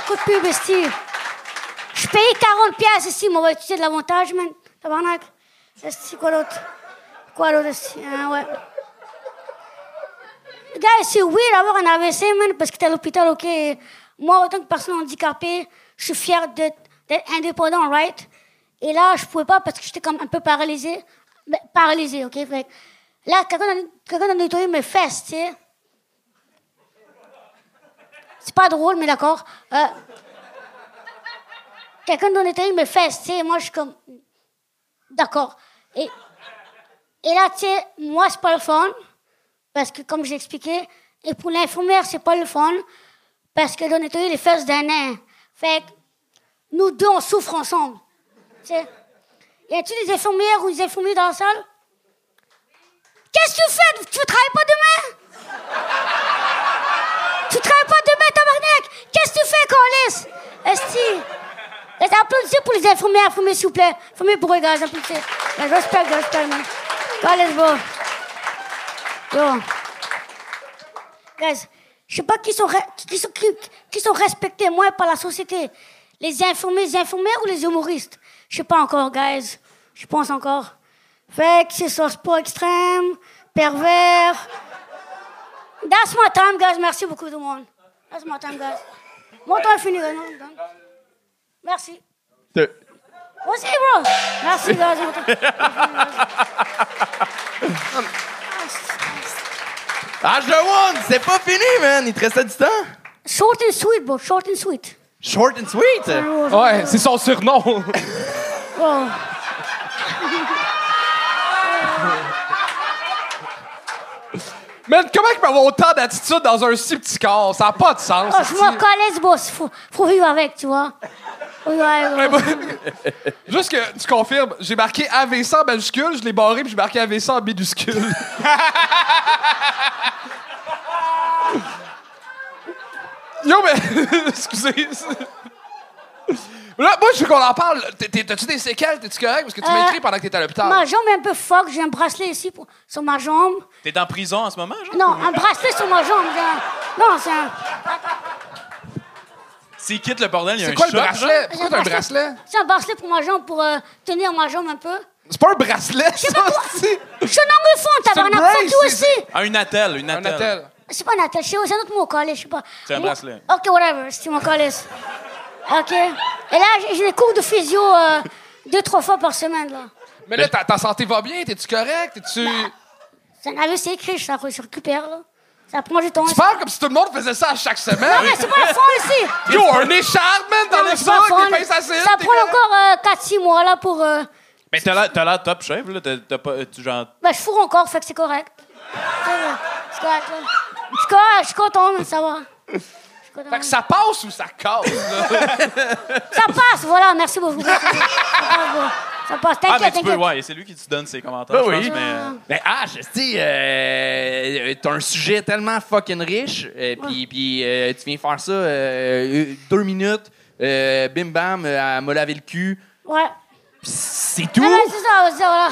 Coup de pub, esti. Je paye 40 pièces ici, mais on va utiliser de l'avantage, man. Tabarnak. Esti, quoi d'autre? Quoi d'autre, esti? Ah, ouais. Guys, c'est weird d'avoir un AVC, man, parce que t'es à l'hôpital, OK. Moi, en tant que personne handicapée, je suis fier d'être indépendant, right? Et là, je pouvais pas parce que j'étais comme un peu paralysé. Ben, paralysé, OK? Là, quelqu'un a- quelqu'un a nettoyé mes fesses, tu sais. C'est pas drôle, mais d'accord. Euh, quelqu'un doit nettoyer mes fesses, tu sais. Moi, je suis comme... D'accord. Et, là, tu sais, moi, c'est pas le fun. Parce que, comme j'ai expliqué, et pour l'infirmière, c'est pas le fun. Parce qu'elle doit nettoyer les fesses d'un nain. Fait que nous deux, on souffre ensemble. Tu sais. Y a-tu des infirmières ou des infirmiers dans la salle? Qu'est-ce que tu fais? Tu travailles pas demain? tu travailles pas demain, tabarnak? Qu'est-ce que tu fais, Colis? Esti. Les applaudissez pour les infirmiers, infirmiers, s'il vous plaît. Infirmiers pour eux, gars, applaudissez. Mais Respect, respect, man. Colis, bro. Yo. Guys, je sais pas qui sont, qui, sont, qui, qui sont respectés moins par la société. Les infirmiers, les infirmières ou les humoristes? Je sais pas encore, guys. Je pense encore. Fait que c'est ça, sport extrême, pervers. That's my time, guys. Merci beaucoup, tout le monde. That's my time, guys. Mon temps est fini, guys. Merci. What's it, bro? Merci, guys. Mon temps- Ah, je one! C'est pas fini, man! Il te restait du temps? Short and sweet, bro. Short and sweet. Short and sweet! Ouais, c'est son surnom. Oh. Man, comment il peut avoir autant d'attitude dans un si petit corps? Ça n'a pas de sens. Oh, je m'en calais, boss. Faut, faut vivre avec, tu vois. Avec, bro. Juste que tu confirmes, j'ai marqué AVC en majuscule, je l'ai barré puis j'ai marqué AVC en minuscule. Yo, mais. Excusez. Là, moi, je veux qu'on en parle. T'as-tu des séquelles? T'es-tu correct? Parce que tu m'as Euh, écrit pendant que t'étais à l'hôpital. Ma jambe est un peu fuck. J'ai un bracelet ici pour- sur ma jambe. T'es en prison en ce moment, genre? Non, un bracelet sur ma jambe. un- Non, c'est un. S'il quitte le bordel, il y a C'est un quoi le bracelet? Pourquoi t'as un bracelet? C'est un bracelet pour ma jambe pour euh, tenir ma jambe un peu. C'est pas un bracelet, ça, c'est. Je suis un anglophone, tabarnak. brace, Fuck you c'est- aussi. Ah, une attelle, une Un attelle. attel. C'est pas un attaché, c'est un autre mot, calé, je sais pas. C'est un bracelet. Ok, whatever, c'est mon calé. Ok. Et là, j'ai- des cours de physio euh, deux, trois fois par semaine, là. Mais là, ta, ta santé va bien? T'es-tu correct? T'es-tu. C'est un AVC écrit, ça se récupère, là. Ça prend du temps. Tu parles comme si tout le monde faisait ça à chaque semaine? Non, mais c'est pas le fond ici. Yo, un écharpe, man, dans Non, le des pinces à Ça prend encore 4-6 mois, là, pour. euh, Mais t'as l'air- top chef, là. T'as pas. Tu genre. Ben, je fourre encore, fait que c'est correct. C'est correct, là. Je je suis content, mais ça va. Je. Fait que ça passe ou ça casse? Ça passe, voilà, merci beaucoup. Ça passe. Ça passe, Ah, mais t'inquiète, tu peux, t'inquiète. ouais, c'est lui qui te donne ses commentaires, Ben je oui. pense, mais. Ben, H, tu sais, euh, t'as un sujet tellement fucking riche, euh, puis puis, euh, tu viens faire ça euh, deux minutes, euh, bim bam, euh, elle m'a lavé le cul, Ouais. c'est tout? Non, mais c'est ça, c'est ça,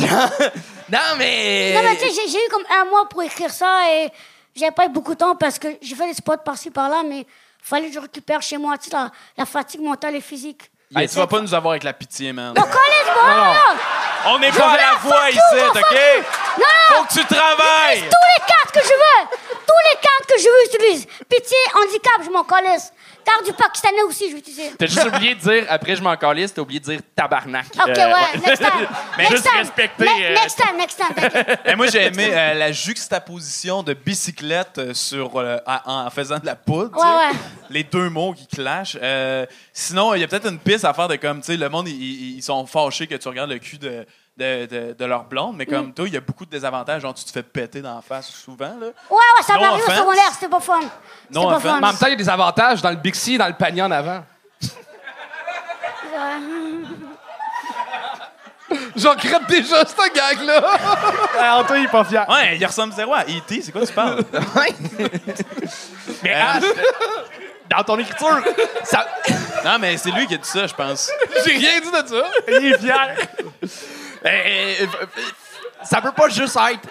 voilà. non, mais. Non, mais tu sais, j'ai eu comme un mois pour écrire ça et j'avais pas eu beaucoup de temps parce que j'ai fait des spots par-ci, par-là, mais fallait que je récupère chez moi, tu sais, la, la fatigue mentale et physique. Hey, tu vas pas nous avoir avec la pitié, man. Colis, bon! On n'est pas à la you, ici, OK? Non, non! Faut que tu travailles! Tous les cartes que je veux! Tous les cartes que je veux utiliser. Pitié, handicap, je m'en calisse. Carte du Pakistanais aussi, je vais utiliser. T'as juste oublié de dire, après je m'en calisse, t'as oublié de dire tabarnak. Ok, Euh, ouais, next time. Mais next juste time. respecter, Ne- euh, Next time, next time, t'inquiète. Et moi, j'ai aimé euh, la juxtaposition de bicyclette euh, sur, euh, en en faisant de la poudre. tu sais. Ouais, ouais. Les deux mots qui clashent. Euh, sinon, il y a peut-être une piste à faire de comme, tu sais, le monde, ils- ils ils sont fâchés que tu regardes le cul de, de, de- de leur blonde, mais Mm. comme toi, il y a beaucoup de désavantages. Genre, tu te fais péter dans la face souvent. Là. Ouais, ouais, ça m'arrive au secondaire, c'était pas fun. C'était No pas fun. Mais en même temps, il y a des avantages dans le Bixi et dans le panier en avant. J'en crève déjà, ce gag-là! Antoine, il est pas fier. Ouais, il ressemble zéro à E.T. C'est quoi tu parles? Mais ah, dans ton écriture, ça. non, mais c'est lui qui a dit ça, je pense. J'ai rien dit de ça! Il est fier. Euh, euh, euh, ça peut pas juste être.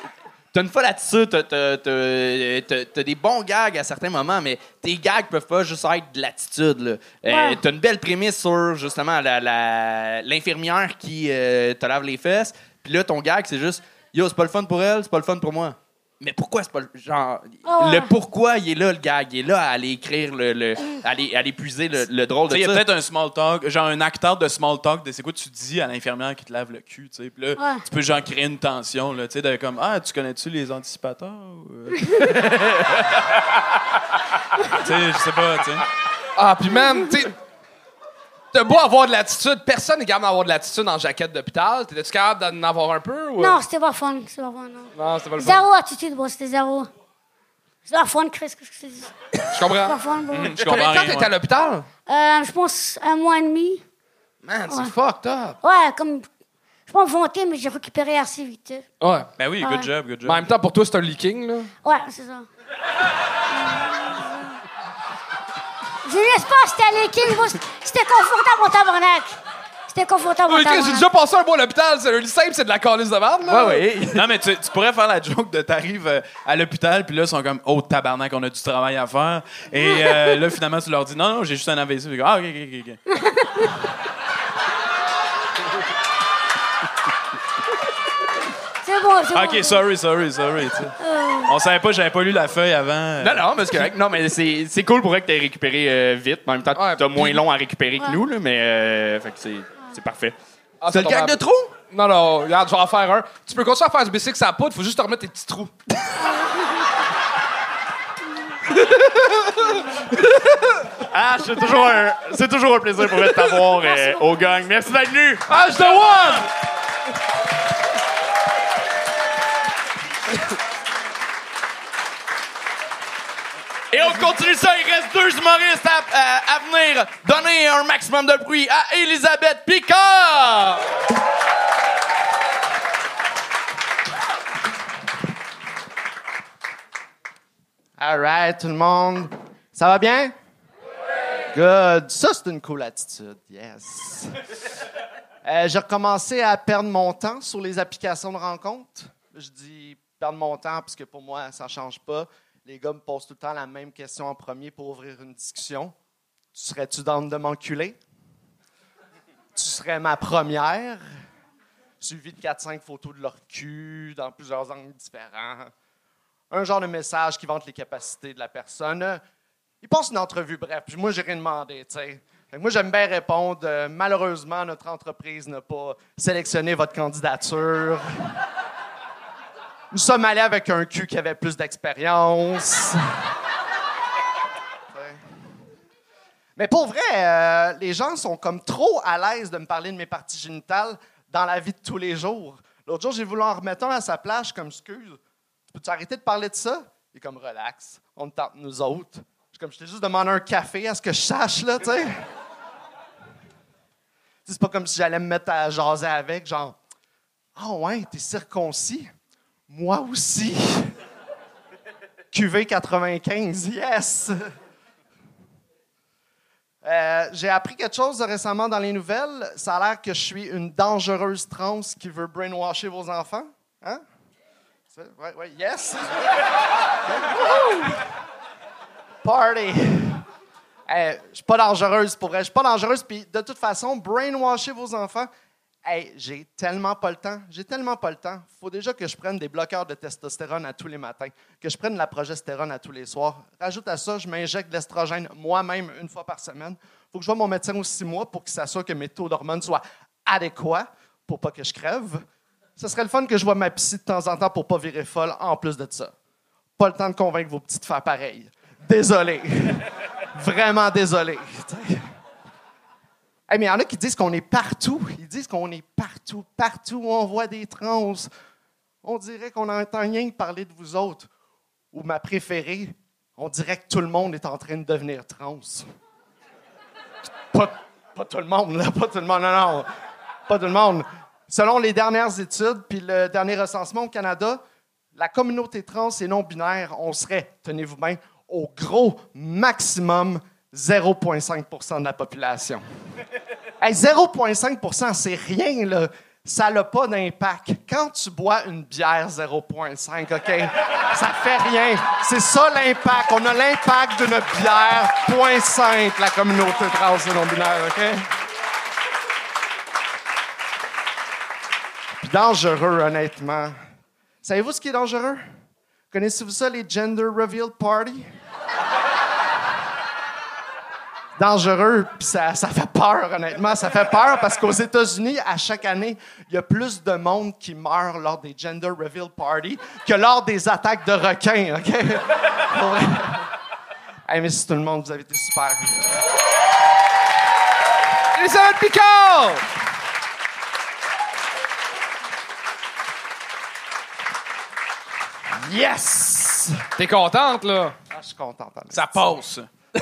T'as une folle attitude, t'as, t'as- t'as- t'as- t'as des bons gags à certains moments, mais tes gags peuvent pas juste être de l'attitude. Ouais. T'as une belle prémisse sur justement la- la- l'infirmière qui euh, te lave les fesses, puis là ton gag c'est juste Yo, c'est pas le fun pour elle, c'est pas le fun pour moi. Mais pourquoi c'est pas le. Genre, Ah le pourquoi il est là, le gag. Il est là à aller écrire, le, le- à, aller, à aller puiser le, le drôle Tu de sais, il y a ça. peut-être un small talk, genre un acteur de small talk de c'est quoi tu dis à l'infirmière qui te lave le cul, tu sais. Puis là, Ouais. tu peux genre créer une tension, là, tu sais, comme Ah, tu connais-tu les anticipateurs? euh? tu sais, je sais pas, tu sais. Ah, puis man, tu sais, t'as beau avoir de l'attitude, personne n'est capable d'avoir de l'attitude en jaquette d'hôpital. T'étais-tu capable d'en avoir un peu? Ou... Non, c'était pas fun. C'était pas fun, non. Non, c'était pas le fun. Zéro attitude, bon, c'était zéro. C'est pas fun, Chris, qu'est-ce que c'est? C'est Je comprends. pas fun, bon. Je Combien comprends de temps t'étais à l'hôpital? Euh, je pense un mois et demi. Man, c'est Ouais. fucked up. Ouais, comme. Je pas me vanter, mais j'ai récupéré assez vite. Ouais. Ben oui, Ouais. good job, good job. Mais en même temps, pour toi, c'est un leaking, là. Ouais, c'est ça. Je laisse pas, c'était à l'équipe, moi, c'était confortable mon tabarnak. C'était confortable mon Chris, J'ai tabarnak. déjà passé un mois à l'hôpital. C'est le simple, c'est de la calice de merde, là. Ouais, ouais. Non, mais tu, tu pourrais faire la joke de t'arrives euh, à l'hôpital, puis là, ils sont comme, oh, tabarnak, on a du travail à faire. Et euh, là, finalement, tu leur dis, non, non, j'ai juste un AVC. Puis, ah, ok, ok, ok, ok. Sorry, sorry, sorry. tu sais. On savait pas, j'avais pas lu la feuille avant. Non, non, mais c'est correct. Non, mais c'est, c'est cool pour vrai que t'aies récupéré euh, vite. En même temps, Ouais, t'as moins long à récupérer que nous, là, mais euh, fait que c'est, c'est parfait. Ah, c'est ça le gag tombe de à- trop? Non, non, regarde, je vais en faire un. Tu peux continuer à faire du bicycle sans poudre, faut juste te remettre tes petits trous. Ah, c'est toujours un, c'est toujours un plaisir pour être t'avoir euh, au gang. Merci d'être venu. H the one! Et on continue ça. Il reste deux humoristes à, à- à venir donner un maximum de bruit à Elisabeth Picard. All right, tout le monde. Ça va bien? Good. Ça, c'est une cool attitude. Yes. Euh, J'ai recommencé à perdre mon temps sur les applications de rencontres. Je dis perdre mon temps parce que pour moi, ça ne change pas. Les gars me posent tout le temps la même question en premier pour ouvrir une discussion. Tu serais-tu dans de m'enculer? Tu serais ma première? Suivi de 4-5 photos de leur cul dans plusieurs angles différents un genre de message qui vante les capacités de la personne. Il passe une entrevue, bref. Puis moi, j'ai rien demandé, tu Moi, j'aime bien répondre. euh, malheureusement, notre entreprise n'a pas sélectionné votre candidature. Nous sommes allés avec un cul qui avait plus d'expérience. Tu. Mais pour vrai, euh, les gens sont comme trop à l'aise de me parler de mes parties génitales dans la vie de tous les jours. L'autre jour, j'ai voulu en remettre un à sa suis comme excuse. Peux-tu arrêter de parler de ça? Il est comme relax, on tente nous autres. Je comme, je t'ai juste demandé un café à ce que je sache, là, tu sais. Tu C'est pas comme si j'allais me mettre à jaser avec, genre, ah ouais, t'es circoncis? Moi aussi. QV 95, yes! Euh, J'ai appris quelque chose récemment dans les nouvelles. Ça a l'air que je suis une dangereuse trans qui veut brainwasher vos enfants. Hein? C'est- Ouais, yes! Party! Hey, je suis pas dangereuse pour vrai. Je suis pas dangereuse. Puis de toute façon, brainwasher vos enfants. Hey, j'ai tellement pas le temps. J'ai tellement pas le temps. faut déjà que je prenne des bloqueurs de testostérone à tous les matins, que je prenne de la progestérone à tous les soirs. Rajoute à ça, je m'injecte de l'estrogène moi-même une fois par semaine. faut que je vois mon médecin aux six mois pour qu'il s'assure que mes taux d'hormones soient adéquats pour pas que je crève. Ce serait le fun que je vois ma psy de temps en temps pour pas virer folle en plus de ça. Pas le temps de convaincre vos petites de faire pareil. Désolé. Vraiment désolé. Hey, mais il y en a qui disent qu'on est partout. Ils disent qu'on est partout. Partout où on voit des trans. On dirait qu'on n'entend rien parler de vous autres. Ou ma préférée, on dirait que tout le monde est en train de devenir trans. Pas, tout le monde, là. Pas tout le monde. Non, non. Pas tout le monde. Selon les dernières études, puis le dernier recensement au Canada, la communauté trans et non-binaire, on serait, tenez-vous bien, au gros maximum 0,5% de la population. Hey, 0,5% c'est rien, là. Ça n'a pas d'impact. Quand tu bois une bière 0,5, OK? Ça fait rien. C'est ça l'impact. On a l'impact d'une bière 0,5, la communauté trans et non-binaire, OK? Puis dangereux, honnêtement. Savez-vous ce qui est dangereux? Connaissez-vous ça, les gender reveal party? Dangereux, puis ça, ça fait peur, honnêtement. Ça fait peur parce qu'aux États-Unis, à chaque année, il y a plus de monde qui meurt lors des gender reveal party que lors des attaques de requins, OK? Hey, merci tout le monde, vous avez été super. Elisabeth Picard! Yes! T'es contente, là? Ah, je suis contente. Ça passe.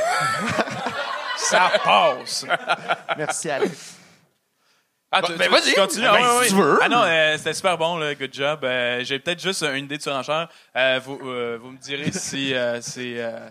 ça passe. Merci, Alex. Ah, tu, ben, tu- vas-y. tu continues? Ben, Ah, ouais, si ouais. tu veux. Ah non, euh, c'était super bon, là, good job. Euh, J'ai peut-être juste une idée de surenchère. Euh, vous, euh, vous me direz si euh, c'est euh,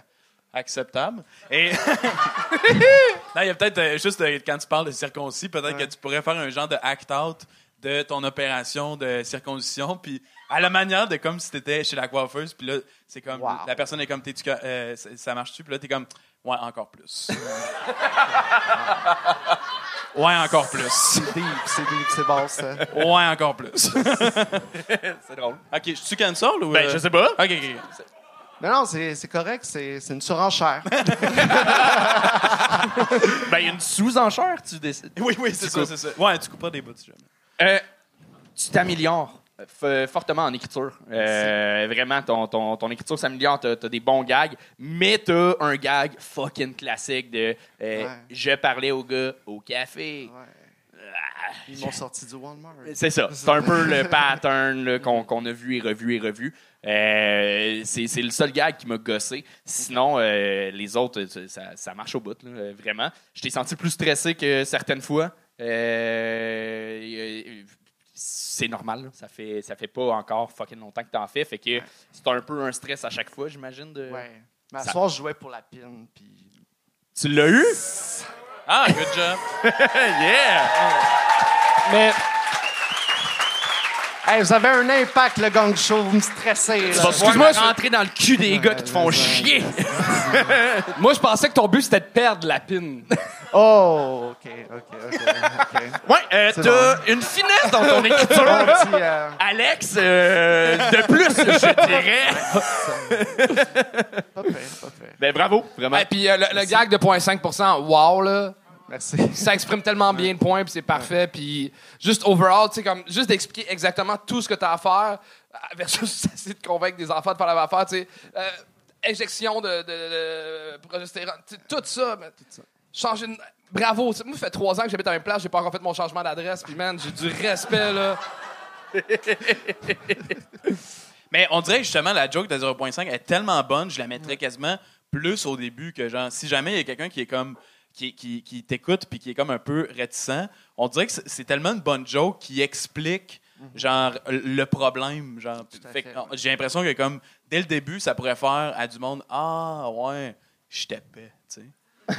acceptable. Et non, il y a peut-être euh, juste euh, quand tu parles de circoncis, peut-être que tu pourrais faire un genre de act-out de ton opération de circoncision, puis à la manière de comme si t'étais chez la coiffeuse, puis là, c'est comme, Wow. la personne est comme, euh, ça- ça marche-tu? Puis là, t'es comme, ouais, encore plus. ouais, encore plus. C'est deep, c'est deep, c'est bon, ça. Ouais, encore plus. C'est drôle. OK, je suis cancel ou... Ben, euh? je sais pas. OK, OK. Non, non, c'est c'est correct, c'est c'est une surenchère. Ben, il y a une sous-enchère, tu décides. Oui, oui, c'est ça, c'est ça. Ouais, tu coupes pas des bouts, si jamais. Euh, tu t'améliores fortement en écriture. Euh, vraiment, ton, ton, ton écriture s'améliore. T'as as des bons gags, mais t'as un gag fucking classique de euh, Ouais. je parlais au gars au café. Ils m'ont sorti du Walmart. C'est ça. C'est un peu le pattern qu'on a vu et revu et revu. Euh, c'est le seul gag qui m'a gossé. Sinon, euh, les autres, ça, ça marche au bout, là, euh, vraiment. Je t'ai senti plus stressé que certaines fois. Euh, euh, c'est normal. là. Ça fait, ça fait pas encore fucking longtemps que t'en fais. Fait que c'est un peu un stress à chaque fois, j'imagine. De... Ouais. Mais à Ça- soir, je jouais pour la pine, puis... Tu l'as eu? Ah, good job. yeah! Mais Hey, vous avez un impact, le gang show, vous me stressez. là. Excuse-moi, rentrer dans le cul des gars qui te font chier. moi, je pensais que ton but, c'était de perdre la pine. Oh, OK, OK, OK, OK. Ouais, euh, t'as une finesse dans ton écriture. Bon petit, euh, Alex, euh, de plus, je dirais. pas pire, pas pire. Ben bravo, vraiment. Et puis euh, le, le gag de 0.5 wow, là. Merci. Ça exprime tellement bien le point, puis c'est parfait. Puis juste overall, tu sais, comme juste d'expliquer exactement tout ce que tu as à faire, euh, versus essayer de convaincre des enfants de faire la même affaire, tu sais. Euh, injection de, de, de progestérone, tu sais, tout ça. man. Changer de- Bravo. Tu sais, Moi, ça fait trois ans que j'habite à la même place, j'ai pas encore fait mon changement d'adresse, puis man, j'ai du respect, là. Mais on dirait que justement, la joke de 0.5 est tellement bonne, je la mettrais quasiment plus au début que genre, si jamais il y a quelqu'un qui est comme qui, qui, qui t'écoute puis qui est comme un peu réticent, on dirait que c'est tellement une bonne joke qui explique genre le problème genre. J'ai l'impression que comme dès le début ça pourrait faire à du monde ah ouais je t'épais tu sais.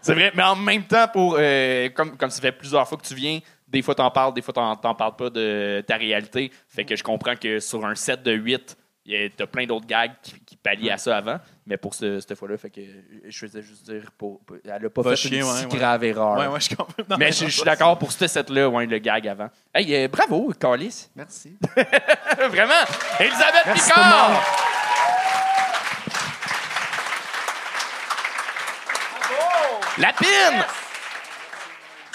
C'est vrai, mais en même temps, pour euh, comme, comme ça fait plusieurs fois que tu viens, des fois t'en parles, des fois t'en, parles pas de ta réalité. Fait que je comprends que sur un set de 8, il y a- t'as plein d'autres gags qui, qui pallient à ça avant. Mais pour ce- cette fois-là, fait que je faisais juste dire, pour, pour- elle a pas Va fait chier, une ouais, si ouais. grave erreur. Ouais, ouais, je comprends. Non, mais je je suis d'accord pour cette set-là, ouais, le gag avant. Hey, euh, bravo, Carlis. Merci. Vraiment. Elisabeth Merci Picard. La pine.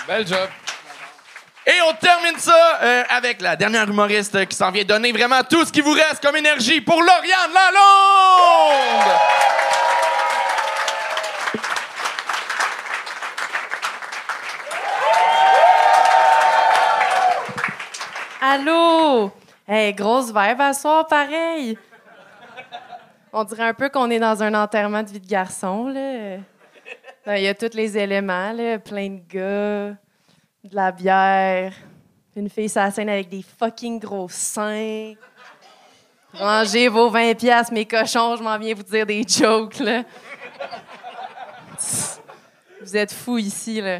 Bel job. Et on termine ça euh, avec la dernière humoriste qui s'en vient donner vraiment tout ce qui vous reste comme énergie pour Lauriane Lalonde! Allô? Hey, grosse vibe à soir, pareil. On dirait un peu qu'on est dans un enterrement de vie de garçon, là. Ben, Il y a tous les éléments. Plein de gars, de la bière, une fille sur avec des fucking gros seins. Rangez vos 20 piastres, mes cochons, je m'en viens vous dire des jokes, là. Vous êtes fous ici, là.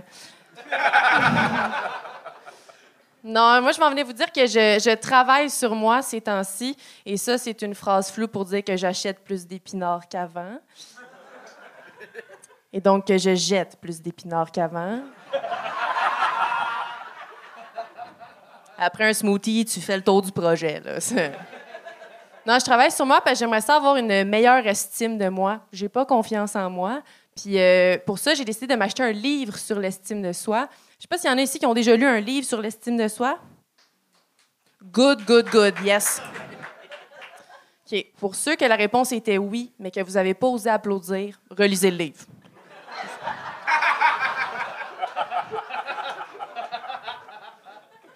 Non, moi, je m'en venais vous dire que je, je travaille sur moi ces temps-ci. Et ça, c'est une phrase floue pour dire que j'achète plus d'épinards qu'avant. Et donc que je jette plus d'épinards qu'avant. Après un smoothie, tu fais le tour du projet. Là. Non, je travaille sur moi parce que j'aimerais ça avoir une meilleure estime de moi. J'ai pas confiance en moi. Puis euh, pour ça, j'ai décidé de m'acheter un livre sur l'estime de soi. Je sais pas s'il y en a ici qui ont déjà lu un livre sur l'estime de soi. Good, good, good, yes. OK. Pour ceux que la réponse était oui, mais que vous n'avez pas osé applaudir, relisez le livre.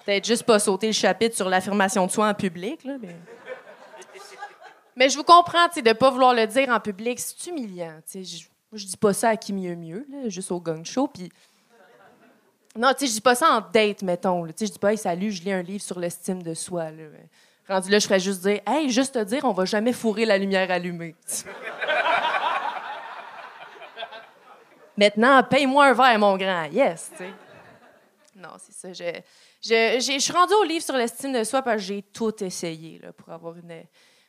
Peut-être juste pas sauter le chapitre sur l'affirmation de soi en public, là, mais... Je vous comprends, de pas vouloir le dire en public, c'est humiliant. Je, dis pas ça à qui mieux mieux, là, juste au gang show. Non, tu sais, je dis pas ça en date, mettons. Tu sais, je dis pas, hey, salut, je lis un livre sur l'estime de soi. Rendu là, je ferais juste dire, hey, juste te dire, on va jamais fourrer la lumière allumée. Maintenant, paye-moi un verre, mon grand. Yes, tu. Non, c'est ça. Je, je, suis rendue au livre sur l'estime de soi parce que j'ai tout essayé pour avoir une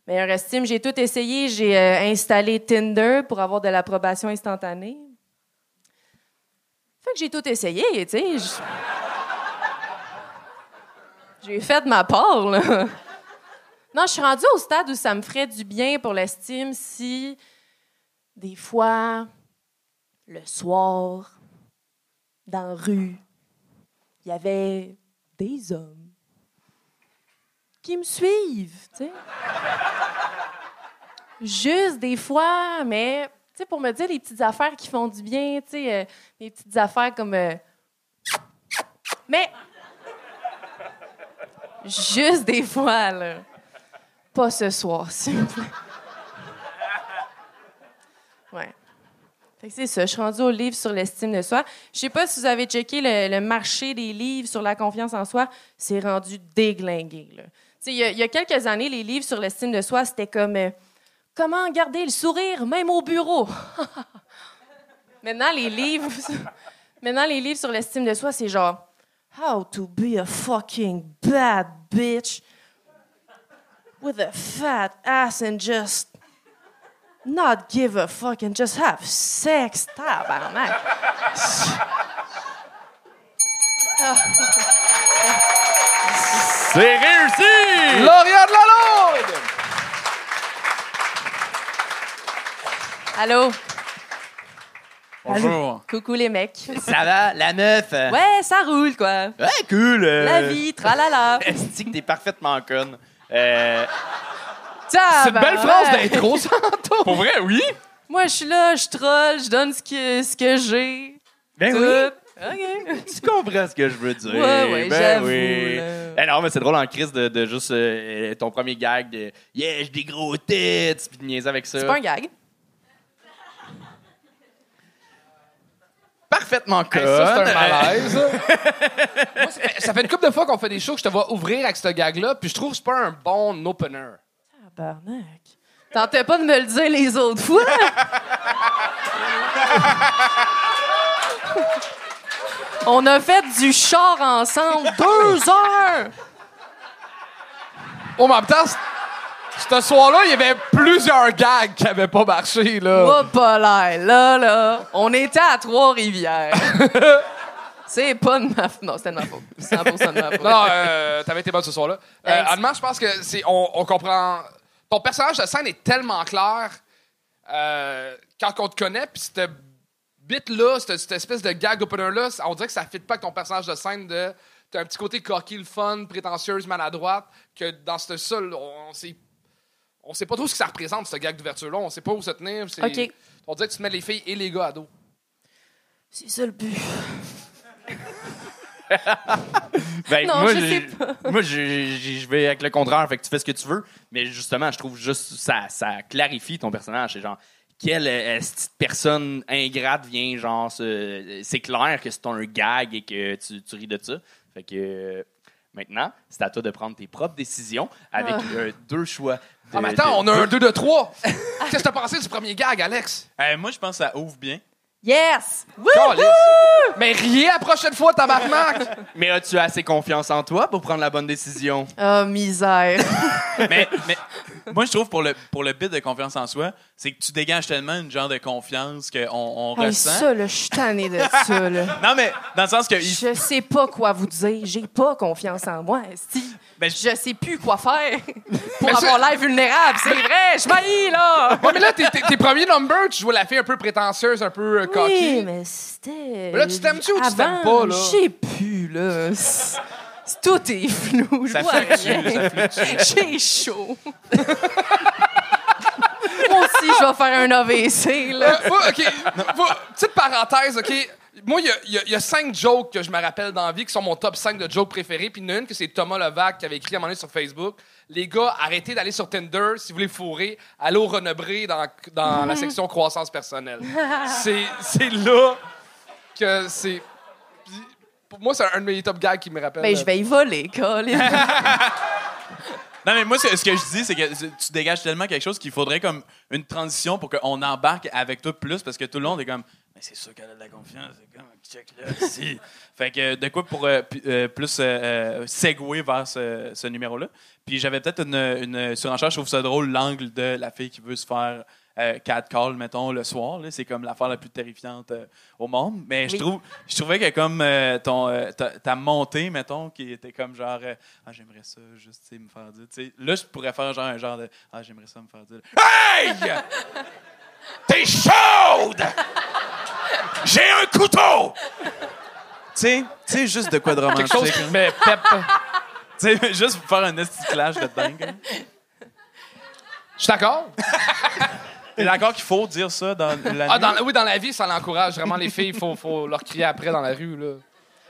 meilleure estime. J'ai tout essayé. J'ai euh, installé Tinder pour avoir de l'approbation instantanée. Fait que j'ai tout essayé, tu sais. J'ai fait de ma part. Non, je suis rendue au stade où ça me ferait du bien pour l'estime si, des fois, le soir, dans la rue, il y avait des hommes qui me suivent, tu sais. Juste des fois, mais tu sais, pour me dire les petites affaires qui font du bien, tu sais, euh, des petites affaires comme. euh, Mais. Juste des fois, là. Pas ce soir, s'il vous plaît. Ouais. Fait que c'est ça. Je suis rendue au livre sur l'estime de soi. Je sais pas si vous avez checké le, marché des livres sur la confiance en soi. C'est rendu déglingué, il y a quelques années, les livres sur l'estime de soi, c'était comme. euh, Comment garder le sourire même au bureau? Maintenant, les livres, maintenant, les livres sur l'estime de soi, c'est genre How to be a fucking bad bitch with a fat ass and just not give a fuck and just have sex. Tabarnak. C'est réussi! Lauriane Lalonde! Allô? Bonjour. Allô? Coucou les mecs. Ça va, la meuf? Ouais, ça roule, quoi. Ouais, cool. euh, La vie, tralala. Est-ce que t'es parfaitement conne? Euh, C'est une belle phrase d'intro, ça, Anto. pour vrai, oui? Moi, je suis là, je troll, je donne ce que, ce que j'ai. Ben Tout. oui. OK. Tu comprends ce que je veux dire? Ouais, ouais, ben oui. Eh non, mais c'est drôle en crise de, de juste euh, ton premier gag de Yeah, j'ai des gros tits, puis de niaiser avec ça. C'est pas un gag? Parfaitement Hey, conne. ça, c'est un malaise. Moi, ça, fait, ça fait une couple de fois qu'on fait des shows que je te vois ouvrir avec ce gag-là, puis je trouve que c'est pas un bon opener. Tabarnak. Tentais pas de me le dire les autres fois. On a fait du char ensemble deux heures. Oh, mais en même temps, Ce soir-là, il y avait plusieurs gags qui avaient pas marché, là. Oh, pas l'air. Là, là, on était à Trois-Rivières. C'est pas de ma faute. Non, c'était de ma faute. 100% de ma faute. Non, euh, t'avais été bonne ce soir-là. Euh, honnêtement, je pense que c'est, on, on comprend. Ton personnage de scène est tellement clair euh, quand on te connaît, puis cette bit-là, cette, cette espèce de gag opener-là, on dirait que ça fit pas avec ton personnage de scène de. T'as un petit côté cocky, le fun, prétentieuse, maladroite, que dans ce sol, on, on sait. On sait pas trop ce que ça représente, ce gag d'ouverture-là. On sait pas où se tenir. On dirait que tu te mets les filles et les gars à dos. C'est ça le but. Ben, Non, moi, je je, sais pas. moi, je, je- je vais avec le contraire, fait que tu fais ce que tu veux. Mais justement, je trouve juste ça, ça clarifie ton personnage. C'est genre, quelle petite personne ingrate vient, genre, c'est clair que c'est un gag et que tu, tu ris de ça. Fait que maintenant, c'est à toi de prendre tes propres décisions avec Ah. euh, deux choix. De, Ah, mais attends, on a un 2 de 3. Qu'est-ce que t'as pensé du premier gag, Alex? Euh, moi, je pense que ça ouvre bien. Yes! Calisse. Mais riez la prochaine fois, tabarnak! Mais as-tu assez confiance en toi pour prendre la bonne décision? Oh, misère. mais, mais moi, je trouve pour le, pour le bit de confiance en soi, c'est que tu dégages tellement une genre de confiance qu'on on Hey, ressent. ça, là, je suis tannée de ça, là. Non, mais dans le sens que. Je sais pas quoi vous dire. J'ai pas confiance en moi. Ben, je sais plus quoi faire pour Mais avoir l'air vulnérable. C'est vrai, je m'haïs, là! Ouais, mais là, tes, premiers numbers, tu jouais la fille un peu prétentieuse, un peu euh, Oui, cocky. mais c'était... Mais là, tu t'aimes-tu ou tu t'aimes pas, là? Je sais plus, là. Tout est flou. Je Ça vois fluctue, rien. ça fluctue. J'ai chaud. Moi aussi, je vais faire un AVC, Euh, là. moi, OK, moi, petite parenthèse, OK. Moi, il y a- il y, a- il y a cinq jokes que je me rappelle dans la vie qui sont mon top 5 de jokes préférés. Puis il y en a une que c'est Thomas Levac qui avait écrit à un moment donné sur Facebook. Les gars, arrêtez d'aller sur Tinder si vous voulez fourrer. Allez au Renebré dans, dans la section croissance personnelle. C'est c'est là que c'est... Pour moi, c'est un de mes top gags qui me rappelle. Ben, je vais y voler, Colin. Non, mais moi, ce ce que je dis, c'est que tu dégages tellement quelque chose qu'il faudrait comme une transition pour qu'on embarque avec toi plus parce que tout le monde est comme. Mais c'est sûr qu'elle a de la confiance. C'est comme, check là, si. Fait que de quoi pour euh, euh, plus euh, euh, segouer vers ce, ce numéro-là. Puis j'avais peut-être une, une surenchère, je trouve ça drôle, l'angle de la fille qui veut se faire euh, catcall, mettons, le soir. C'est comme l'affaire la plus terrifiante euh, au monde. Mais je, trouve, je trouvais que comme euh, ton, euh, ta, ta montée, mettons, qui était comme genre, ah, j'aimerais ça, juste, me faire dire. tu sais. Là, je pourrais faire genre un genre de, ah, j'aimerais ça me faire dire. Hey! T'es chaude! J'ai un couteau! Tu sais, tu sais, juste de quoi de romantique. Quelque chose qui me met pep. Tu sais, juste pour faire un esti clash de dingue. Je suis d'accord. T'es d'accord qu'il faut dire ça dans la Ah, dans, oui, dans la vie, ça l'encourage. Vraiment, les filles, il faut, faut leur crier après dans la rue. Là.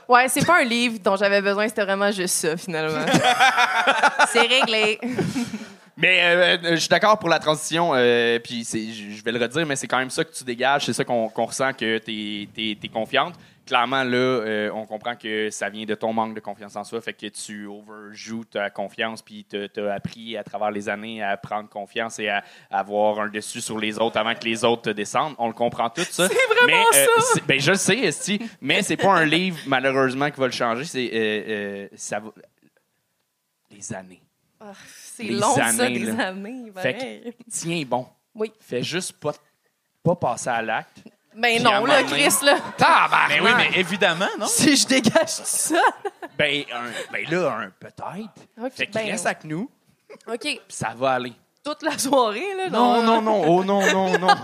Ouais, c'est pas un livre dont j'avais besoin, c'était vraiment juste ça, finalement. c'est réglé. Mais euh, euh, je suis d'accord pour la transition, euh, puis je vais le redire, mais c'est quand même ça que tu dégages, c'est ça qu'on qu'on ressent que tu es, confiante. Clairement, là, euh, on comprend que ça vient de ton manque de confiance en soi, fait que tu overjoues ta confiance, puis tu as appris à travers les années à prendre confiance et à, à avoir un dessus sur les autres avant que les autres te descendent. On le comprend tout, ça. C'est vraiment mais, euh, ça! ben, je le sais, Esti, mais c'est pas un livre, malheureusement, qui va le changer. C'est euh, euh, ça va... les années. Ah, c'est long, ça, années, des là. années. Fait que, tiens bon. Oui. Fais juste pas, pas passer à l'acte. Ben non, là, Chris, là. Tabarnak! Mais oui, mais évidemment, non? Si je dégage tout ça. Ben, un, ben là, un peut-être. Ok, Fait qu'il ben, reste avec nous, OK, puis ça va aller. toute la soirée, là. Non, non, non. Oh non, non, non.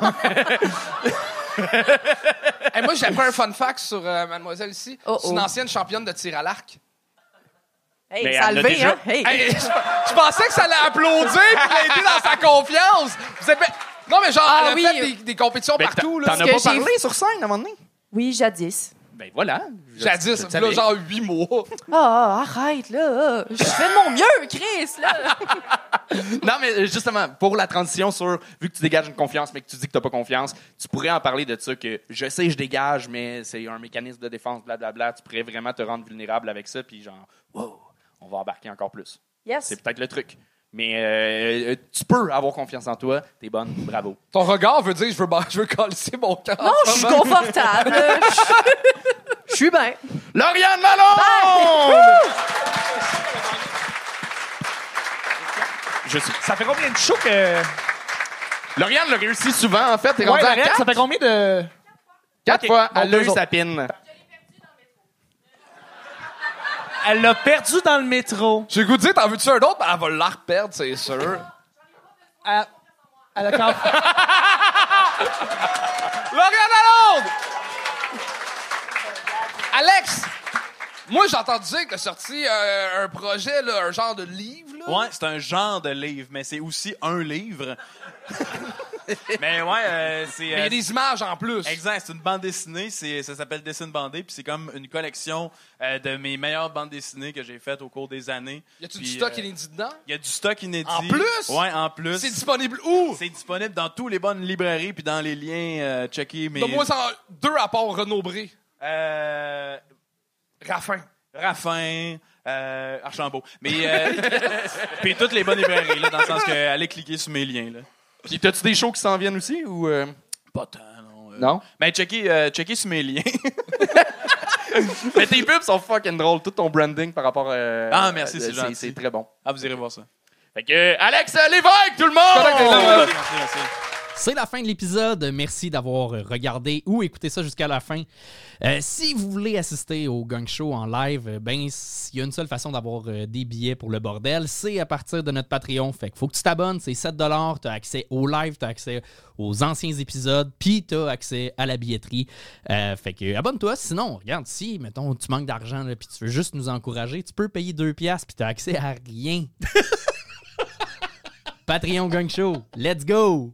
Hey, moi, j'ai appris un fun fact sur euh, Mademoiselle ici. Oh, C'est une oh. ancienne championne de tir à l'arc. Hey, Mais ça a levé, déjà- hein? Hey. Hey, je, je pensais que ça allait applaudir et l'aider dans sa confiance. Vous avez- Non, mais genre, Ah elle a oui. fait des, des compétitions Ben, partout. t'en Là. t'en que as pas j'ai- parlé sur scène à un moment donné? Oui, jadis. Ben voilà. Je- Jadis, le là, savais. genre huit mois. Ah, arrête, là. Je fais de mon mieux, Chris, là. Non, mais euh, justement, pour la transition sur, vu que tu dégages une confiance, mais que tu dis que tu n'as pas confiance, tu pourrais en parler de ça, que je sais, je dégage, mais c'est un mécanisme de défense, blablabla. Tu pourrais vraiment te rendre vulnérable avec ça, puis genre, wow, on va embarquer encore plus. Yes. C'est peut-être le truc. Mais euh, euh, tu peux avoir confiance en toi, t'es bonne, bravo. Ton regard veut dire je veux, je veux coller mon cœur. Non, je suis confortable. Je- suis bien. Lauriane! Je sais. Ça fait combien de shows que. Lauriane l'a réussi souvent, en fait. T'es Ouais, rendu à Lauriane, quatre? ça fait combien de. Quatre Ok. fois. Elle a eu sa pin. Elle l'a perdu dans le métro. J'ai le goût de dire, t'en veux-tu un autre? Ben, elle va la reperdre, c'est sûr. Elle, elle a quand Lauriane Lalonde! Alex! Moi, j'ai entendu dire que sorti euh, un projet, là, un genre de livre. Là. Ouais, c'est un genre de livre, mais c'est aussi un livre. mais ouais, euh, c'est. Mais il y a euh, des images en plus. Exact, c'est une bande dessinée, c'est ça s'appelle Dessine bandé, puis c'est comme une collection euh, de mes meilleures bandes dessinées que j'ai faites au cours des années. Y a-tu du stock inédit dedans? Il y a du stock inédit. En plus? Ouais, en plus. C'est disponible où? C'est disponible dans tous les bonnes librairies puis dans les liens checkés. Mais... Donne-moi ça en deux à part Renaud Bré. Euh, Raffin. Raffin, euh, Archambault. Mais euh, puis toutes les bonnes librairies là, dans le sens que allez cliquer sur mes liens là. Puis, t'as-tu des shows qui s'en viennent aussi ou. euh, Pas tant non. euh. Non? Mais checkez, euh, checkez sur mes liens. Mais tes pubs sont fucking drôles. Tout ton branding par rapport à. Ah, merci, c'est c'est gentil. C'est très bon. ah vous irez voir ça. Fait que, Alex Lévesque, tout le monde! Merci, merci. C'est la fin de l'épisode. Merci d'avoir regardé ou écouté ça jusqu'à la fin. Euh, si vous voulez assister au Gang Show en live, euh, ben il y a une seule façon d'avoir euh, des billets pour le bordel, c'est à partir de notre Patreon. Fait qu'il faut que tu t'abonnes, c'est 7 tu as accès au live, tu as accès aux anciens épisodes, puis tu as accès à la billetterie. Euh, fait que abonne-toi, sinon, regarde, si, mettons, tu manques d'argent, puis tu veux juste nous encourager, tu peux payer 2 piastres, puis tu as accès à rien. Patreon Gang Show, let's go!